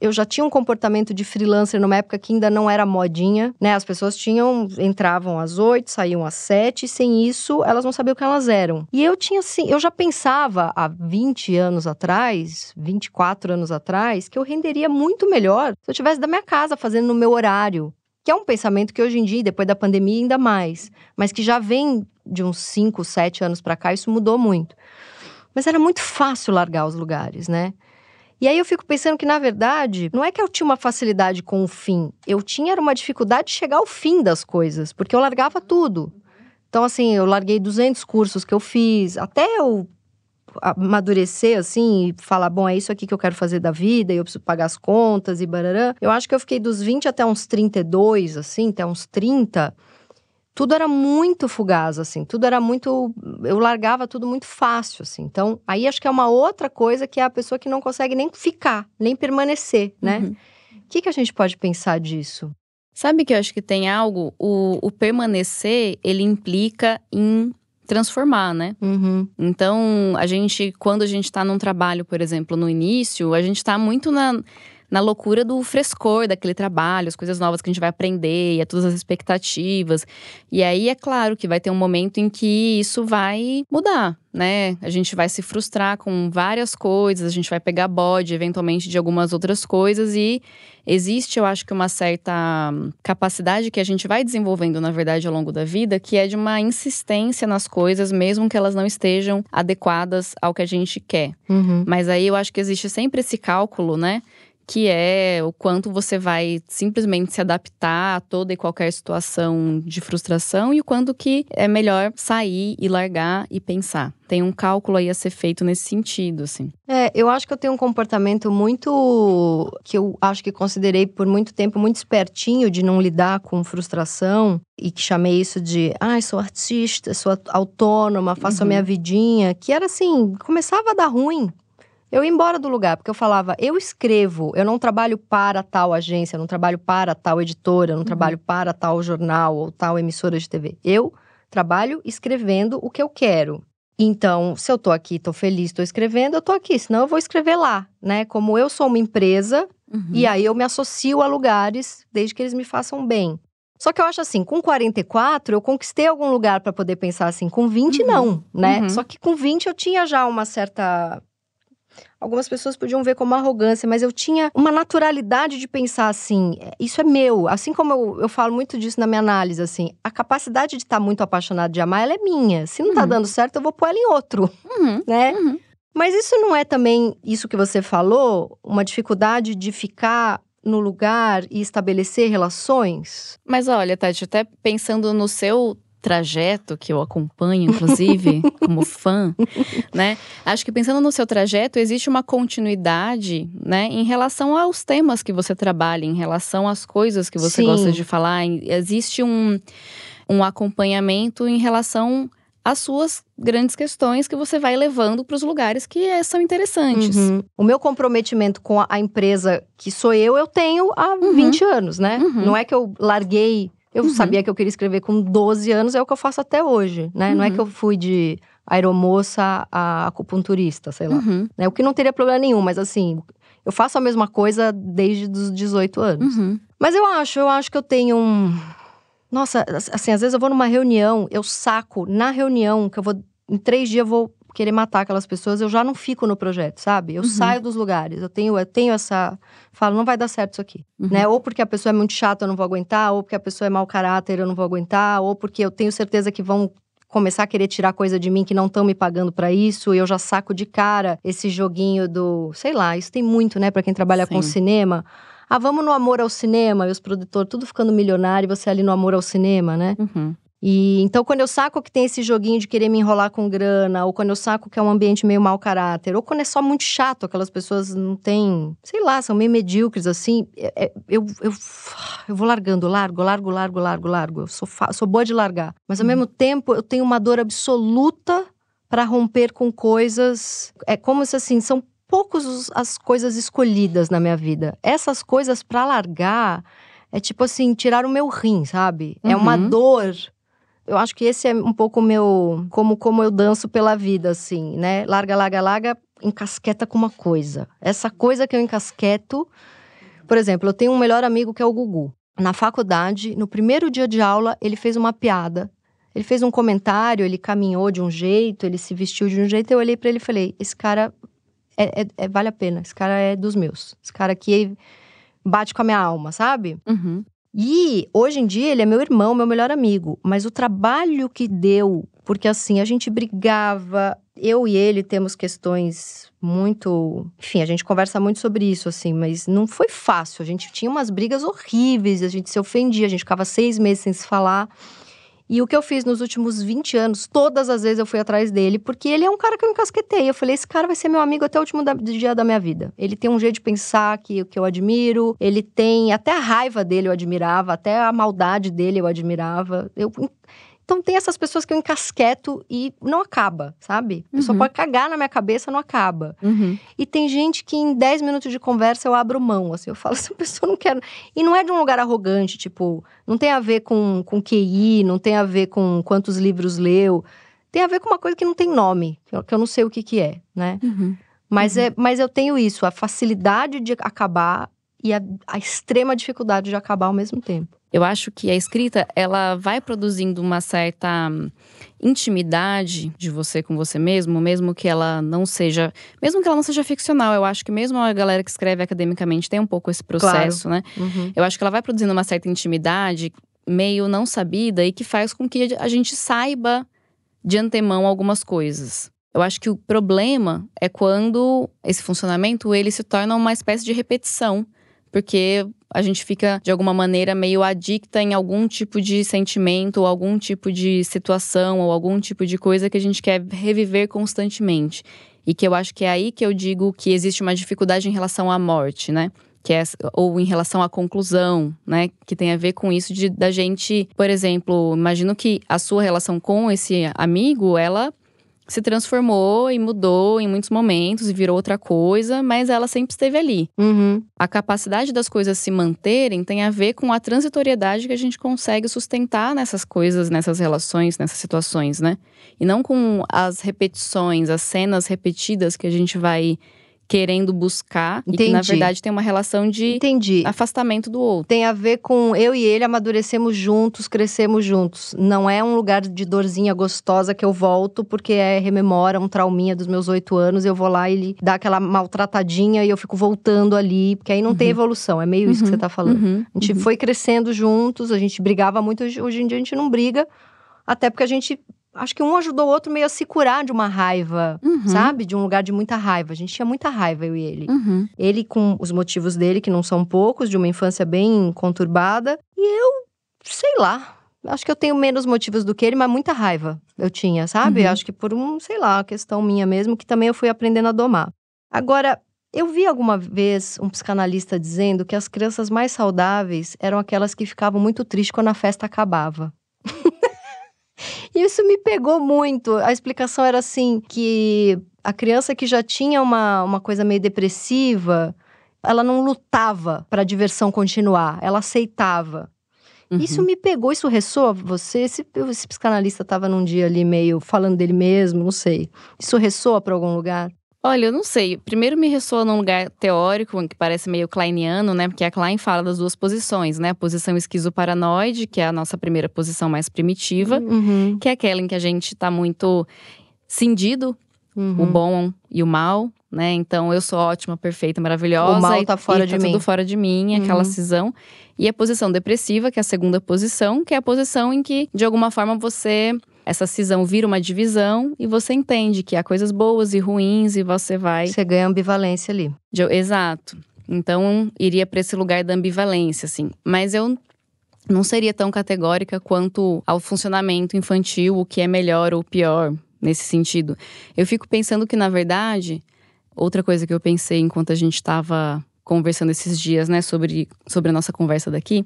eu já tinha um comportamento de freelancer numa época que ainda não era modinha, né? As pessoas tinham, entravam às oito, saíam às sete, sem isso elas não sabiam o que elas eram. E eu tinha assim, eu já pensava há 20 anos atrás, 24 anos atrás, que eu renderia muito melhor se eu tivesse da minha casa fazendo no meu horário. Que é um pensamento que hoje em dia, depois da pandemia, ainda mais, mas que já vem de uns 5, 7 anos para cá, isso mudou muito. Mas era muito fácil largar os lugares, né? E aí eu fico pensando que, na verdade, não é que eu tinha uma facilidade com o fim. Eu tinha uma dificuldade de chegar ao fim das coisas, porque eu largava tudo. Então, assim, eu larguei 200 cursos que eu fiz, até eu amadurecer, assim, e falar, bom, é isso aqui que eu quero fazer da vida, e eu preciso pagar as contas e barará. Eu acho que eu fiquei dos 20 até uns 32, assim, até uns 30, tudo era muito fugaz, assim, tudo era muito. Eu largava tudo muito fácil, assim. Então, aí acho que é uma outra coisa que é a pessoa que não consegue nem ficar, nem permanecer, né? Uhum. O que, que a gente pode pensar disso? Sabe que eu acho que tem algo, o, o permanecer, ele implica em transformar, né? Uhum. Então, a gente, quando a gente está num trabalho, por exemplo, no início, a gente está muito na na loucura do frescor daquele trabalho, as coisas novas que a gente vai aprender, e todas as expectativas. E aí é claro que vai ter um momento em que isso vai mudar, né? A gente vai se frustrar com várias coisas, a gente vai pegar bode eventualmente de algumas outras coisas e existe, eu acho que uma certa capacidade que a gente vai desenvolvendo, na verdade, ao longo da vida, que é de uma insistência nas coisas, mesmo que elas não estejam adequadas ao que a gente quer. Uhum. Mas aí eu acho que existe sempre esse cálculo, né? Que é o quanto você vai simplesmente se adaptar a toda e qualquer situação de frustração e o quanto que é melhor sair e largar e pensar. Tem um cálculo aí a ser feito nesse sentido, assim. É, eu acho que eu tenho um comportamento muito que eu acho que considerei por muito tempo muito espertinho de não lidar com frustração e que chamei isso de, ah, sou artista, sou autônoma, faço uhum. a minha vidinha, que era assim, começava a dar ruim eu ia embora do lugar, porque eu falava, eu escrevo, eu não trabalho para tal agência, eu não trabalho para tal editora, eu não uhum. trabalho para tal jornal ou tal emissora de TV. Eu trabalho escrevendo o que eu quero. Então, se eu tô aqui, tô feliz, tô escrevendo, eu tô aqui, senão eu vou escrever lá, né? Como eu sou uma empresa, uhum. e aí eu me associo a lugares desde que eles me façam bem. Só que eu acho assim, com 44 eu conquistei algum lugar para poder pensar assim, com 20 uhum. não, né? Uhum. Só que com 20 eu tinha já uma certa Algumas pessoas podiam ver como arrogância, mas eu tinha uma naturalidade de pensar assim: é, isso é meu. Assim como eu, eu falo muito disso na minha análise, assim, a capacidade de estar tá muito apaixonado de amar, ela é minha. Se não tá uhum. dando certo, eu vou pôr ela em outro, uhum. né? Uhum. Mas isso não é também, isso que você falou, uma dificuldade de ficar no lugar e estabelecer relações? Mas olha, Tati, até pensando no seu trajeto que eu acompanho, inclusive, como fã, né? Acho que pensando no seu trajeto, existe uma continuidade, né, em relação aos temas que você trabalha, em relação às coisas que você Sim. gosta de falar. Existe um, um acompanhamento em relação às suas grandes questões que você vai levando para os lugares que é, são interessantes. Uhum. O meu comprometimento com a empresa que sou eu, eu tenho há uhum. 20 anos, né? Uhum. Não é que eu larguei eu uhum. sabia que eu queria escrever com 12 anos, é o que eu faço até hoje, né? Uhum. Não é que eu uhum. fui de aeromoça a acupunturista, sei lá. Uhum. Né? O que não teria problema nenhum, mas assim, eu faço a mesma coisa desde os 18 anos. Uhum. Mas eu acho, eu acho que eu tenho um. Nossa, assim, às vezes eu vou numa reunião, eu saco na reunião, que eu vou. Em três dias eu vou querer matar aquelas pessoas, eu já não fico no projeto, sabe? Eu uhum. saio dos lugares. Eu tenho, eu tenho essa. Falo, não vai dar certo isso aqui. Uhum. Né? Ou porque a pessoa é muito chata, eu não vou aguentar, ou porque a pessoa é mau caráter, eu não vou aguentar, ou porque eu tenho certeza que vão começar a querer tirar coisa de mim que não estão me pagando para isso, e eu já saco de cara esse joguinho do, sei lá, isso tem muito, né, para quem trabalha Sim. com cinema. Ah, vamos no amor ao cinema, e os produtores tudo ficando milionário e você ali no amor ao cinema, né? Uhum. E então, quando eu saco que tem esse joguinho de querer me enrolar com grana, ou quando eu saco que é um ambiente meio mau caráter, ou quando é só muito chato, aquelas pessoas não têm, sei lá, são meio medíocres assim, é, é, eu, eu, eu vou largando, largo, largo, largo, largo, largo. Eu sou, sou boa de largar. Mas ao uhum. mesmo tempo, eu tenho uma dor absoluta para romper com coisas. É como se assim, são poucos as coisas escolhidas na minha vida. Essas coisas para largar é tipo assim, tirar o meu rim, sabe? Uhum. É uma uhum. dor eu acho que esse é um pouco o meu. Como, como eu danço pela vida, assim, né? Larga, larga, larga, encasqueta com uma coisa. Essa coisa que eu encasqueto. Por exemplo, eu tenho um melhor amigo que é o Gugu. Na faculdade, no primeiro dia de aula, ele fez uma piada. Ele fez um comentário, ele caminhou de um jeito, ele se vestiu de um jeito. Eu olhei para ele e falei: esse cara é, é, é, vale a pena, esse cara é dos meus. Esse cara aqui bate com a minha alma, sabe? Uhum. E hoje em dia ele é meu irmão, meu melhor amigo. Mas o trabalho que deu, porque assim, a gente brigava, eu e ele temos questões muito. Enfim, a gente conversa muito sobre isso, assim, mas não foi fácil. A gente tinha umas brigas horríveis, a gente se ofendia, a gente ficava seis meses sem se falar. E o que eu fiz nos últimos 20 anos, todas as vezes eu fui atrás dele, porque ele é um cara que eu encasquetei. Eu falei, esse cara vai ser meu amigo até o último da, dia da minha vida. Ele tem um jeito de pensar que, que eu admiro, ele tem. Até a raiva dele eu admirava, até a maldade dele eu admirava. Eu então tem essas pessoas que eu encasqueto e não acaba, sabe? A pessoa uhum. pode cagar na minha cabeça, não acaba. Uhum. E tem gente que em 10 minutos de conversa eu abro mão, assim, eu falo, essa pessoa não quer. E não é de um lugar arrogante, tipo, não tem a ver com, com QI, não tem a ver com quantos livros leu. Tem a ver com uma coisa que não tem nome, que eu não sei o que, que é, né? Uhum. Mas, É, mas eu tenho isso, a facilidade de acabar e a, a extrema dificuldade de acabar ao mesmo tempo. Eu acho que a escrita, ela vai produzindo uma certa intimidade de você com você mesmo, mesmo que ela não seja, mesmo que ela não seja ficcional. Eu acho que mesmo a galera que escreve academicamente tem um pouco esse processo, claro. né? Uhum. Eu acho que ela vai produzindo uma certa intimidade meio não sabida e que faz com que a gente saiba de antemão algumas coisas. Eu acho que o problema é quando esse funcionamento ele se torna uma espécie de repetição porque a gente fica de alguma maneira meio adicta em algum tipo de sentimento, ou algum tipo de situação, ou algum tipo de coisa que a gente quer reviver constantemente. E que eu acho que é aí que eu digo que existe uma dificuldade em relação à morte, né? Que é, ou em relação à conclusão, né? Que tem a ver com isso de da gente, por exemplo, imagino que a sua relação com esse amigo, ela se transformou e mudou em muitos momentos e virou outra coisa, mas ela sempre esteve ali. Uhum. A capacidade das coisas se manterem tem a ver com a transitoriedade que a gente consegue sustentar nessas coisas, nessas relações, nessas situações, né? E não com as repetições, as cenas repetidas que a gente vai querendo buscar Entendi. e que na verdade tem uma relação de Entendi. afastamento do outro. Tem a ver com eu e ele amadurecemos juntos, crescemos juntos. Não é um lugar de dorzinha gostosa que eu volto porque é rememora um trauminha dos meus oito anos, eu vou lá e ele dá aquela maltratadinha e eu fico voltando ali, porque aí não uhum. tem evolução. É meio uhum. isso que você tá falando. Uhum. A gente uhum. foi crescendo juntos, a gente brigava muito, hoje em dia a gente não briga, até porque a gente acho que um ajudou o outro meio a se curar de uma raiva, uhum. sabe? De um lugar de muita raiva. A gente tinha muita raiva, eu e ele. Uhum. Ele com os motivos dele, que não são poucos, de uma infância bem conturbada. E eu, sei lá. Acho que eu tenho menos motivos do que ele, mas muita raiva eu tinha, sabe? Uhum. Acho que por um, sei lá, questão minha mesmo, que também eu fui aprendendo a domar. Agora, eu vi alguma vez um psicanalista dizendo que as crianças mais saudáveis eram aquelas que ficavam muito tristes quando a festa acabava. Isso me pegou muito. A explicação era assim: que a criança que já tinha uma, uma coisa meio depressiva, ela não lutava para a diversão continuar, ela aceitava. Uhum. Isso me pegou, isso ressoa você? Esse, esse psicanalista estava num dia ali meio falando dele mesmo, não sei. Isso ressoa para algum lugar? Olha, eu não sei. Primeiro me ressoa num lugar teórico, que parece meio kleiniano, né? Porque a Klein fala das duas posições, né? A posição esquizoparanoide, que é a nossa primeira posição mais primitiva, uhum. que é aquela em que a gente tá muito cindido, uhum. o bom e o mal, né? Então eu sou ótima, perfeita, maravilhosa. O mal tá fora e, de tá mim. tudo fora de mim, aquela uhum. cisão. E a posição depressiva, que é a segunda posição, que é a posição em que, de alguma forma, você essa cisão vira uma divisão e você entende que há coisas boas e ruins e você vai. Você ganha ambivalência ali. De, exato. Então, iria para esse lugar da ambivalência, assim. Mas eu não seria tão categórica quanto ao funcionamento infantil, o que é melhor ou pior nesse sentido. Eu fico pensando que, na verdade, outra coisa que eu pensei enquanto a gente estava conversando esses dias, né, sobre, sobre a nossa conversa daqui,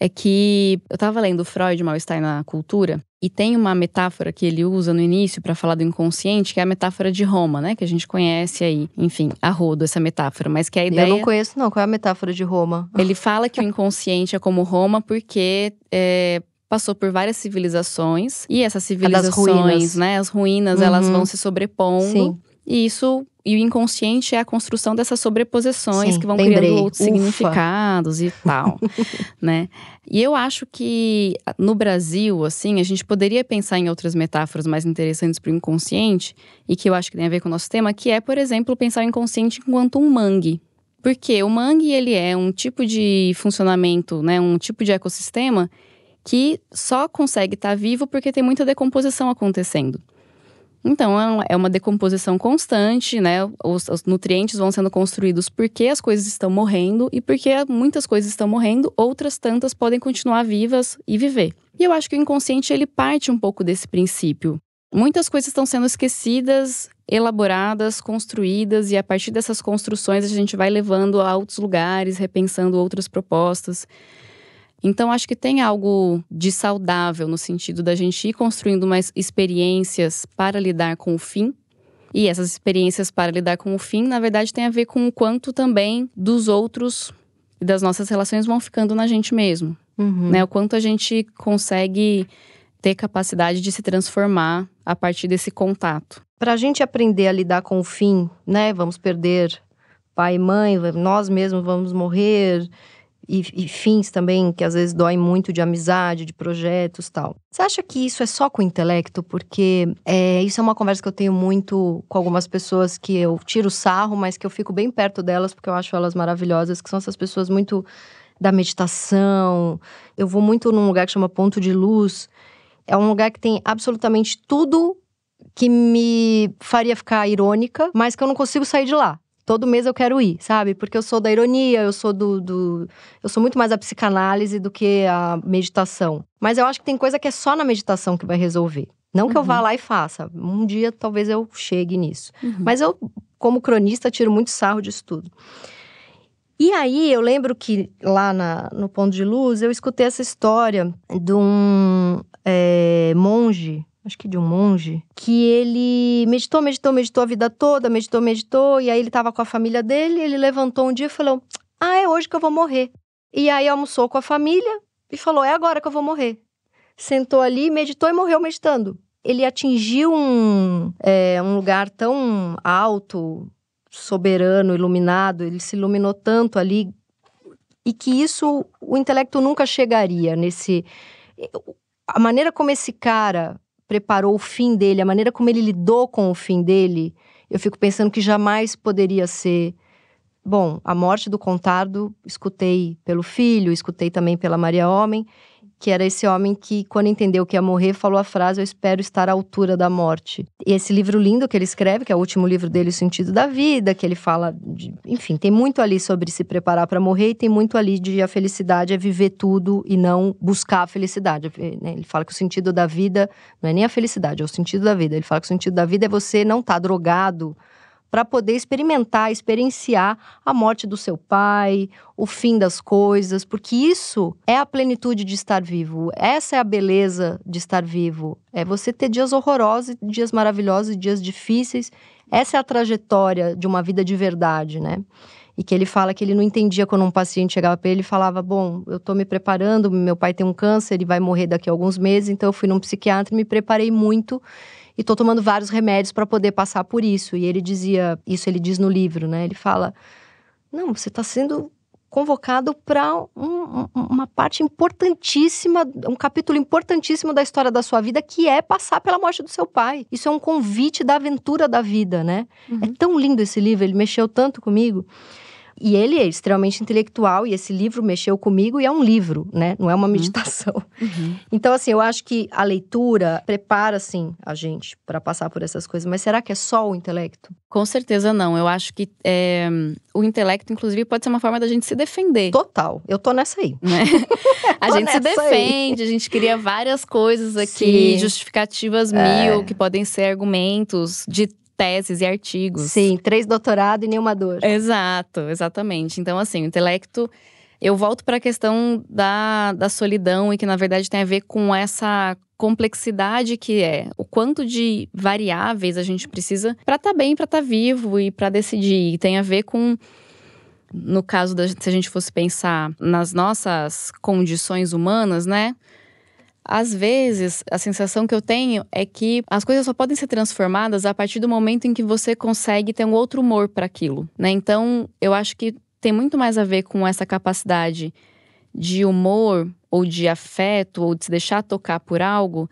é que eu estava lendo Freud, Mal-Estar na Cultura, e tem uma metáfora que ele usa no início para falar do inconsciente, que é a metáfora de Roma, né? Que a gente conhece aí, enfim, a rodo essa metáfora, mas que a ideia... Eu não conheço não, qual é a metáfora de Roma? Ele fala que o inconsciente é como Roma porque é, passou por várias civilizações e essas civilizações, né, as ruínas, uhum. elas vão se sobrepondo. Sim. E isso e o inconsciente é a construção dessas sobreposições Sim, que vão lembrei. criando outros Ufa. significados e tal, né? E eu acho que no Brasil, assim, a gente poderia pensar em outras metáforas mais interessantes para o inconsciente e que eu acho que tem a ver com o nosso tema, que é, por exemplo, pensar o inconsciente enquanto um mangue. Porque o mangue, ele é um tipo de funcionamento, né, um tipo de ecossistema que só consegue estar tá vivo porque tem muita decomposição acontecendo. Então, é uma decomposição constante, né? Os, os, nutrientes vão sendo construídos porque as coisas estão morrendo e porque muitas coisas estão morrendo, outras tantas podem continuar vivas e viver. E eu acho que o inconsciente ele parte um pouco desse princípio. Muitas coisas estão sendo esquecidas, elaboradas, construídas, e a partir dessas construções a gente vai levando a outros lugares, repensando outras propostas. Então, acho que tem algo de saudável no sentido da gente ir construindo mais experiências para lidar com o fim. E essas experiências para lidar com o fim, na verdade, tem a ver com o quanto também dos outros e das nossas relações vão ficando na gente mesmo. Uhum. Né? O quanto a gente consegue ter capacidade de se transformar a partir desse contato. Para a gente aprender a lidar com o fim, né? Vamos perder pai e mãe, nós mesmos vamos morrer e, e, fins também que às vezes doem muito de amizade, de projetos tal. Você acha que isso é só com o intelecto? Porque é, isso é uma conversa que eu tenho muito com algumas pessoas que eu tiro sarro, mas que eu fico bem perto delas porque eu acho elas maravilhosas, que são essas pessoas muito da meditação. Eu vou muito num lugar que chama Ponto de Luz. É um lugar que tem absolutamente tudo que me faria ficar irônica, mas que eu não consigo sair de lá todo mês eu quero ir, sabe? Porque eu sou da ironia, eu sou do, do, Eu sou muito mais a psicanálise do que a meditação. Mas eu acho que tem coisa que é só na meditação que vai resolver. Não que uhum. eu vá uhum. lá e faça. Um dia talvez eu chegue nisso. Uhum. Mas eu, como cronista, tiro muito sarro disso tudo. E aí eu lembro que lá na, no Ponto de Luz eu escutei essa história de um é, monge acho que de um monge, que ele meditou, meditou, meditou a vida toda, meditou, meditou, e aí ele estava com a família dele, ele levantou um dia e falou: Ah, é hoje que eu vou morrer. E aí almoçou com a família e falou: É agora que eu vou morrer. Sentou ali, meditou e morreu meditando. Ele atingiu um, é, um lugar tão alto, soberano, iluminado, ele se iluminou tanto ali, e que isso o intelecto nunca chegaria nesse. A maneira como esse cara preparou o fim dele, a maneira como ele lidou com o fim dele, eu fico pensando que jamais poderia ser. Bom, a morte do Contardo, escutei pelo filho, escutei também pela Maria Homem, que era esse homem que, quando entendeu que ia morrer, falou a frase: Eu espero estar à altura da morte. E esse livro lindo que ele escreve, que é o último livro dele, O Sentido da Vida, que ele fala, de, enfim, tem muito ali sobre se preparar para morrer e tem muito ali de a felicidade é viver tudo e não buscar a felicidade. Né? Ele fala que o sentido da vida não é nem a felicidade, é o sentido da vida. Ele fala que o sentido da vida é você não estar tá drogado para poder experimentar, experienciar a morte do seu pai, o fim das coisas, porque isso é a plenitude de estar vivo. Essa é a beleza de estar vivo. É você ter dias horrorosos, dias maravilhosos, dias difíceis. Essa é a trajetória de uma vida de verdade, né? E que ele fala que ele não entendia quando um paciente chegava para ele e falava: Bom, eu estou me preparando, meu pai tem um câncer, ele vai morrer daqui a alguns meses, então eu fui num psiquiatra e me preparei muito e tô tomando vários remédios para poder passar por isso. E ele dizia, isso ele diz no livro, né? Ele fala: "Não, você está sendo convocado para um, uma parte importantíssima, um capítulo importantíssimo da história da sua vida, que é passar pela morte do seu pai. Isso é um convite da aventura da vida, né? Uhum. É tão lindo esse livro, ele mexeu tanto comigo. E ele é extremamente intelectual e esse livro mexeu comigo e é um livro, né? Não é uma uhum. meditação. Uhum. Então, assim, eu acho que a leitura prepara, assim, a gente para passar por essas coisas. Mas será que é só o intelecto? Com certeza não. Eu acho que é, o intelecto, inclusive, pode ser uma forma da gente se defender. Total. Eu tô nessa aí. Né? a gente se defende, aí. a gente cria várias coisas aqui, Sim. justificativas é. mil, que podem ser argumentos de teses e artigos. Sim, três doutorados e nenhuma dor. Exato, exatamente. Então, assim, o intelecto. Eu volto para a questão da, da solidão e que, na verdade, tem a ver com essa complexidade que é o quanto de variáveis a gente precisa para estar tá bem, para estar tá vivo e para decidir. E tem a ver com no caso da se a gente fosse pensar nas nossas condições humanas, né? Às vezes, a sensação que eu tenho é que as coisas só podem ser transformadas a partir do momento em que você consegue ter um outro humor para aquilo, né? Então, eu acho que tem muito mais a ver com essa capacidade de humor ou de afeto ou de se deixar tocar por algo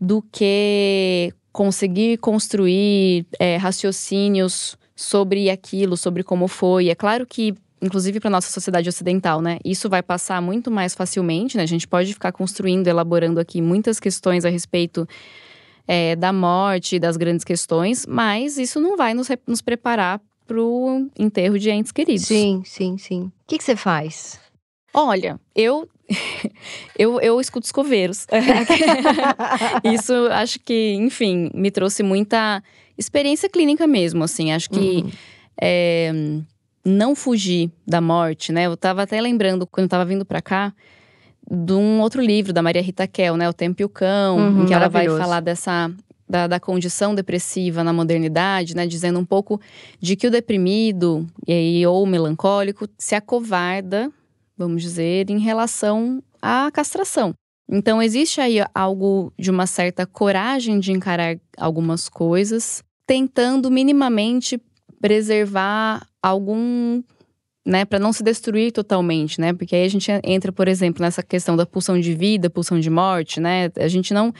do que conseguir construir é, raciocínios sobre aquilo, sobre como foi. É claro que inclusive para nossa sociedade ocidental, né? Isso vai passar muito mais facilmente, né? A gente pode ficar construindo, elaborando aqui muitas questões a respeito é, da morte, das grandes questões, mas isso não vai nos, nos preparar para o enterro de entes queridos. Sim, sim, sim. O que, você faz? Olha, eu eu, eu escuto os coveiros. Isso acho que, enfim, me trouxe muita experiência clínica mesmo, assim. Acho que uhum. é, não fugir da morte, né? Eu tava até lembrando, quando eu tava vindo para cá, de um outro livro da Maria Rita Kel, né? O Tempo e o Cão, uhum, em que ela vai falar dessa da, da, condição depressiva na modernidade, né? Dizendo um pouco de que o deprimido e, ou melancólico se acovarda, vamos dizer, em relação à castração. Então existe aí algo de uma certa coragem de encarar algumas coisas, tentando minimamente preservar algum né, para não se destruir totalmente, né? Porque aí a gente entra, por exemplo, nessa questão da pulsão de vida, pulsão de morte, né? A gente não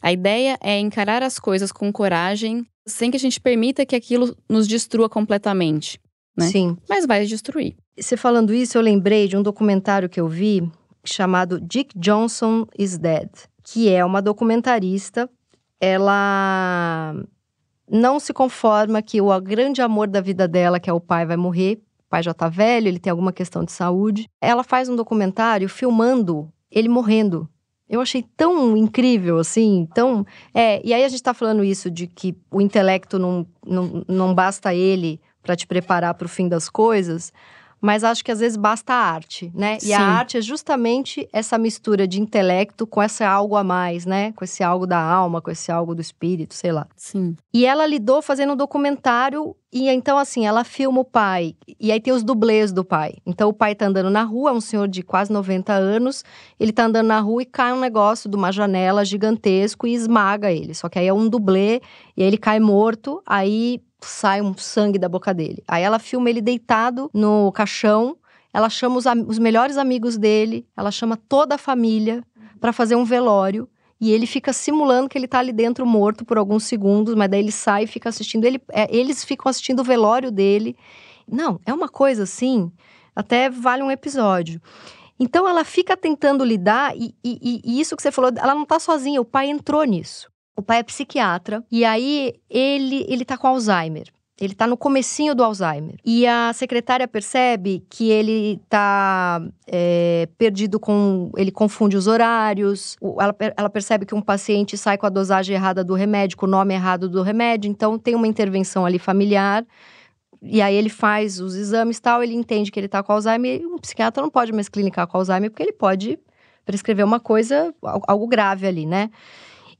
a ideia é encarar as coisas com coragem, sem que a gente permita que aquilo nos destrua completamente, né? Sim. Mas vai destruir. Você falando isso, eu lembrei de um documentário que eu vi chamado Dick Johnson is Dead, que é uma documentarista. Ela não se conforma que o grande amor da vida dela, que é o pai, vai morrer. O pai já tá velho, ele tem alguma questão de saúde. Ela faz um documentário filmando ele morrendo. Eu achei tão incrível, assim, tão. É, e aí a gente tá falando isso de que o intelecto não, não, não basta ele para te preparar para o fim das coisas mas acho que às vezes basta a arte, né? Sim. E a arte é justamente essa mistura de intelecto com esse algo a mais, né? Com esse algo da alma, com esse algo do espírito, sei lá. Sim. E ela lidou fazendo um documentário e então assim, ela filma o pai e aí tem os dublês do pai. Então o pai tá andando na rua, é um senhor de quase 90 anos, ele tá andando na rua e cai um negócio de uma janela gigantesco e esmaga ele. Só que aí é um dublê e aí ele cai morto, aí sai um sangue da boca dele. Aí ela filma ele deitado no caixão, ela chama os, os melhores amigos dele, ela chama toda a família para fazer um velório. E ele fica simulando que ele tá ali dentro morto por alguns segundos, mas daí ele sai e fica assistindo. Ele, é, eles ficam assistindo o velório dele. Não, é uma coisa assim, até vale um episódio. Então ela fica tentando lidar, e, e, e, isso que você falou, ela não tá sozinha, o pai entrou nisso. O pai é psiquiatra e aí ele ele tá com Alzheimer. Ele tá no comecinho do Alzheimer. E a secretária percebe que ele tá é, perdido com. Ele confunde os horários. Ela, ela percebe que um paciente sai com a dosagem errada do remédio, com o nome errado do remédio. Então tem uma intervenção ali familiar. E aí ele faz os exames tal, ele entende que ele tá com Alzheimer. Um psiquiatra não pode mais clinicar com Alzheimer, porque ele pode prescrever uma coisa, algo grave ali, né?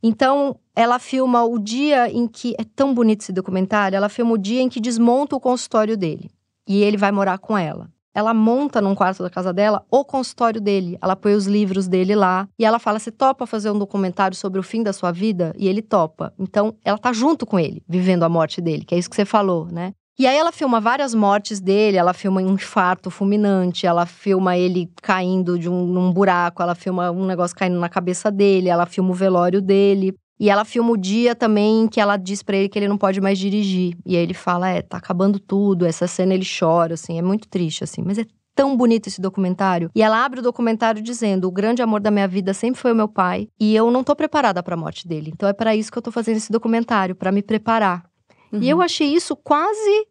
Então, ela filma o dia em que. É tão bonito esse documentário. Ela filma o dia em que desmonta o consultório dele. E ele vai morar com ela. Ela monta num quarto da casa dela o consultório dele. Ela põe os livros dele lá. E ela fala: Você topa fazer um documentário sobre o fim da sua vida? E ele topa. Então, ela tá junto com ele, vivendo a morte dele, que é isso que você falou, né? E aí ela filma várias mortes dele, ela filma um infarto fulminante, ela filma ele caindo de um num buraco, ela filma um negócio caindo na cabeça dele, ela filma o velório dele. E ela filma o dia também que ela diz para ele que ele não pode mais dirigir. E aí ele fala: "É, tá acabando tudo". Essa cena ele chora assim, é muito triste assim, mas é tão bonito esse documentário. E ela abre o documentário dizendo: "O grande amor da minha vida sempre foi o meu pai, e eu não tô preparada para a morte dele. Então é para isso que eu tô fazendo esse documentário, para me preparar". Uhum. E eu achei isso quase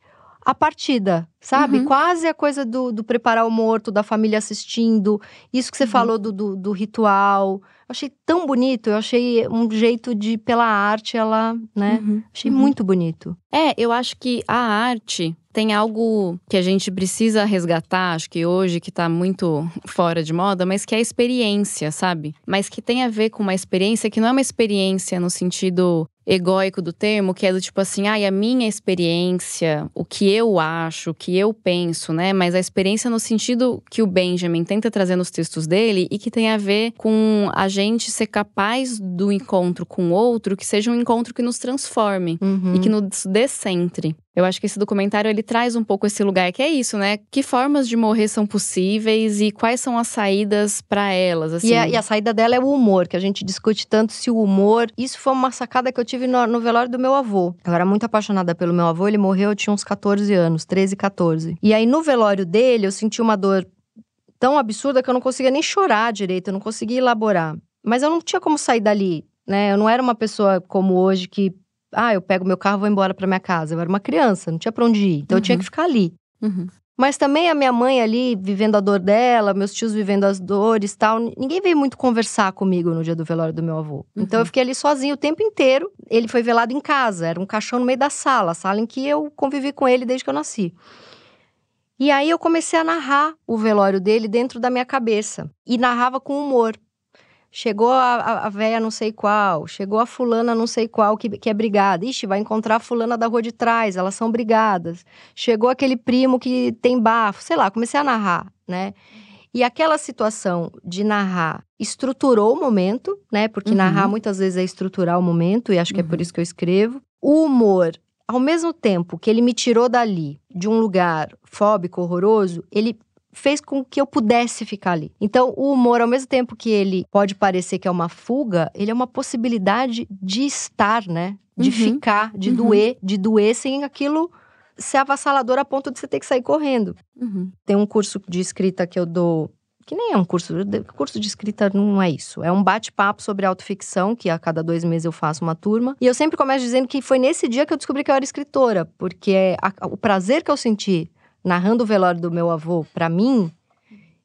a partida, sabe? Uhum. Quase a coisa do, do, preparar o morto, da família assistindo. Isso que você uhum. falou do, do, do, ritual. Eu achei tão bonito. Eu achei um jeito de, pela arte, ela, né? Uhum. Achei uhum. muito bonito. É, eu acho que a arte tem algo que a gente precisa resgatar, acho que hoje, que tá muito fora de moda, mas que é a experiência, sabe? Mas que tem a ver com uma experiência que não é uma experiência no sentido egóico do termo, que é do tipo assim, ai, ah, a minha experiência, o que eu acho, o que eu penso, né? Mas a experiência no sentido que o Benjamin tenta trazer nos textos dele e que tem a ver com a gente ser capaz do encontro com o outro, que seja um encontro que nos transforme uhum. e que nos descentre. Eu acho que esse documentário ele traz um pouco esse lugar que é isso, né? Que formas de morrer são possíveis e quais são as saídas para elas, assim. E a, e a, saída dela é o humor, que a gente discute tanto se o humor. Isso foi uma sacada que eu tive no, no velório do meu avô. Eu era muito apaixonada pelo meu avô, ele morreu, eu tinha uns 14 anos, 13, 14. E aí no velório dele eu senti uma dor tão absurda que eu não conseguia nem chorar direito, eu não conseguia elaborar. Mas eu não tinha como sair dali, né? Eu não era uma pessoa como hoje que ah, eu pego meu carro e vou embora para minha casa. Eu era uma criança, não tinha pra onde ir. Então uhum. eu tinha uhum. que ficar ali. Uhum. Mas também a minha mãe ali, vivendo a dor dela, meus tios vivendo as dores tal. Ninguém veio muito conversar comigo no dia do velório do meu avô. Uhum. Então eu fiquei ali sozinho o tempo inteiro. Ele foi velado em casa, era um caixão no meio da sala, a sala em que eu convivi com ele desde que eu nasci. E aí eu comecei a narrar o velório dele dentro da minha cabeça. E narrava com humor. Chegou a, a, véia não sei qual, chegou a fulana não sei qual que, que é brigada. Ixi, vai encontrar a fulana da rua de trás, elas são brigadas. Chegou aquele primo que tem bafo, sei lá, comecei a narrar, né? E aquela situação de narrar estruturou o momento, né? Porque uhum. narrar muitas vezes é estruturar o momento, e acho que uhum. é por uhum. isso que eu escrevo. O humor, ao mesmo tempo que ele me tirou dali, de um lugar fóbico, horroroso, ele fez com que eu pudesse ficar ali. Então, o humor, ao mesmo tempo que ele pode parecer que é uma fuga, ele é uma possibilidade de estar, né? De uhum. ficar, de uhum. doer, de doer sem aquilo ser avassalador a ponto de você ter que sair correndo. Uhum. Tem um curso de escrita que eu dou que nem é um curso, curso de escrita não é isso. É um bate-papo sobre autoficção, que a cada dois meses eu faço uma turma. E eu sempre começo dizendo que foi nesse dia que eu descobri que eu era escritora, porque a, o prazer que eu senti narrando o velório do meu avô, para mim,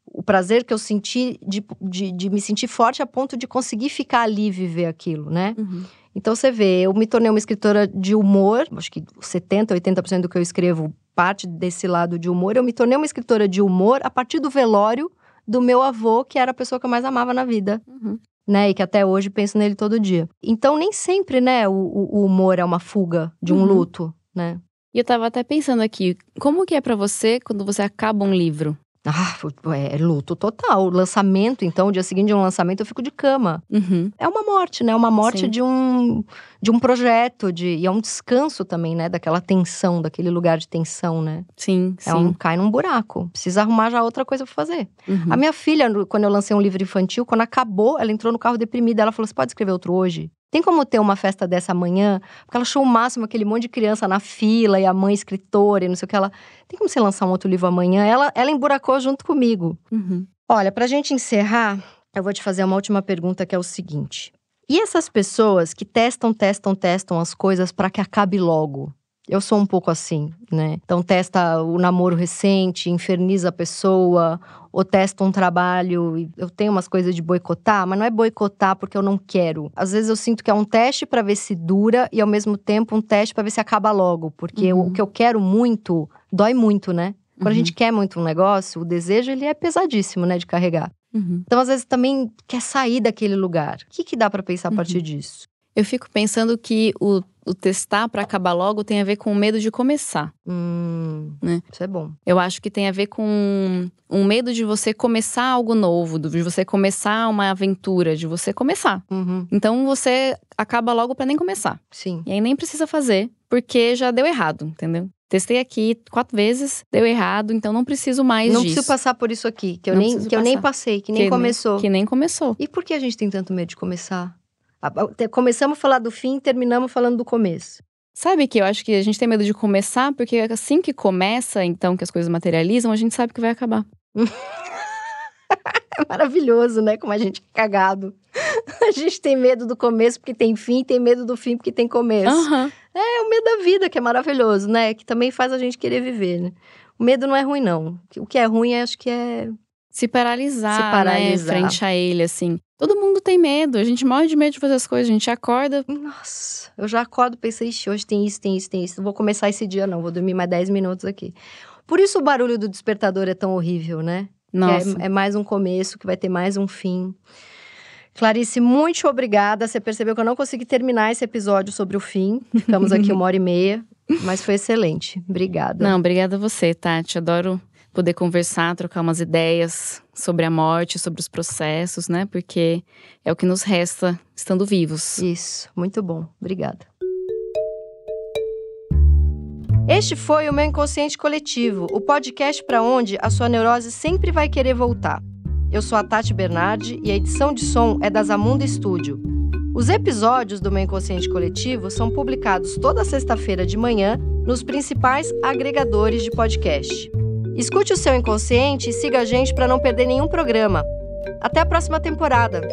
o prazer que eu senti de, de, de, me sentir forte a ponto de conseguir ficar ali e viver aquilo, né? Uhum. Então você vê, eu me tornei uma escritora de humor, acho que 70, 80% do que eu escrevo parte desse lado de humor. Eu me tornei uma escritora de humor a partir do velório do meu avô, que era a pessoa que eu mais amava na vida. Uhum. Né, e que até hoje penso nele todo dia. Então, nem sempre, né, o, o humor é uma fuga de um uhum. luto, né? E eu tava até pensando aqui, como que é para você quando você acaba um livro? Ah, é luto total. Lançamento, então, o dia seguinte de um lançamento, eu fico de cama. Uhum. É uma morte, né? Uma morte de um, de um projeto, de, e é um descanso também, né? Daquela tensão, daquele lugar de tensão, né? Sim, é sim. Um, cai num buraco. Precisa arrumar já outra coisa pra fazer. Uhum. A minha filha, quando eu lancei um livro infantil, quando acabou, ela entrou no carro deprimida. Ela falou: Você pode escrever outro hoje? Tem como ter uma festa dessa amanhã? Porque ela achou o máximo aquele monte de criança na fila e a mãe escritora e não sei o que. Ela tem como você lançar um outro livro amanhã? Ela, ela emburacou junto comigo. Uhum. Olha, pra gente encerrar, eu vou te fazer uma última pergunta que é o seguinte: e essas pessoas que testam, testam, testam as coisas para que acabe logo? Eu sou um pouco assim, né? Então testa o namoro recente, inferniza a pessoa, ou testa um trabalho. Eu tenho umas coisas de boicotar, mas não é boicotar porque eu não quero. Às vezes eu sinto que é um teste para ver se dura e ao mesmo tempo um teste para ver se acaba logo, porque uhum. o que eu quero muito dói muito, né? Quando uhum. a gente quer muito um negócio, o desejo ele é pesadíssimo, né, de carregar. Uhum. Então, às vezes, também quer sair daquele lugar. O que, que dá para pensar a partir uhum. disso? Eu fico pensando que o, o testar para acabar logo tem a ver com o medo de começar. Hum, né? Isso é bom. Eu acho que tem a ver com um medo de você começar algo novo, de você começar uma aventura, de você começar. Uhum. Então você acaba logo para nem começar. Sim. E aí nem precisa fazer, porque já deu errado, entendeu? Testei aqui quatro vezes, deu errado, então não preciso mais não disso. Não preciso passar por isso aqui, que eu, nem, que eu nem passei, que nem que começou. que nem começou. E por que a gente tem tanto medo de começar? Começamos a falar do fim, terminamos falando do começo. Sabe que eu acho que a gente tem medo de começar, porque assim que começa, então, que as coisas materializam, a gente sabe que vai acabar. é maravilhoso, né? Como a gente é cagado. A gente tem medo do começo porque tem fim, tem medo do fim porque tem começo. Uhum. É o medo da vida, que é maravilhoso, né? Que também faz a gente querer viver, né? O medo não é ruim, não. O que é ruim, acho que é se paralisar, se paralisar. Né, frente a ele, assim. Todo mundo tem medo, a gente morre de medo de fazer as coisas, a gente acorda. Nossa, eu já acordo pensei, ixi, hoje tem isso, tem isso, tem isso. Não vou começar esse dia, não, vou dormir mais 10 minutos aqui. Por isso o barulho do despertador é tão horrível, né? Nossa. É, é mais um começo, que vai ter mais um fim. Clarice, muito obrigada. Você percebeu que eu não consegui terminar esse episódio sobre o fim. Ficamos aqui uma hora e meia, mas foi excelente. Obrigada. Não, obrigada a você, Tati. Adoro poder conversar, trocar umas ideias sobre a morte, sobre os processos, né? Porque é o que nos resta estando vivos. Isso, muito bom. Obrigada. Este foi o meu inconsciente coletivo, o podcast para onde a sua neurose sempre vai querer voltar. Eu sou a Tati Bernardi e a edição de som é da Zamunda Studio. Os episódios do meu inconsciente coletivo são publicados toda sexta-feira de manhã nos principais agregadores de podcast. Escute o seu inconsciente e siga a gente para não perder nenhum programa. Até a próxima temporada!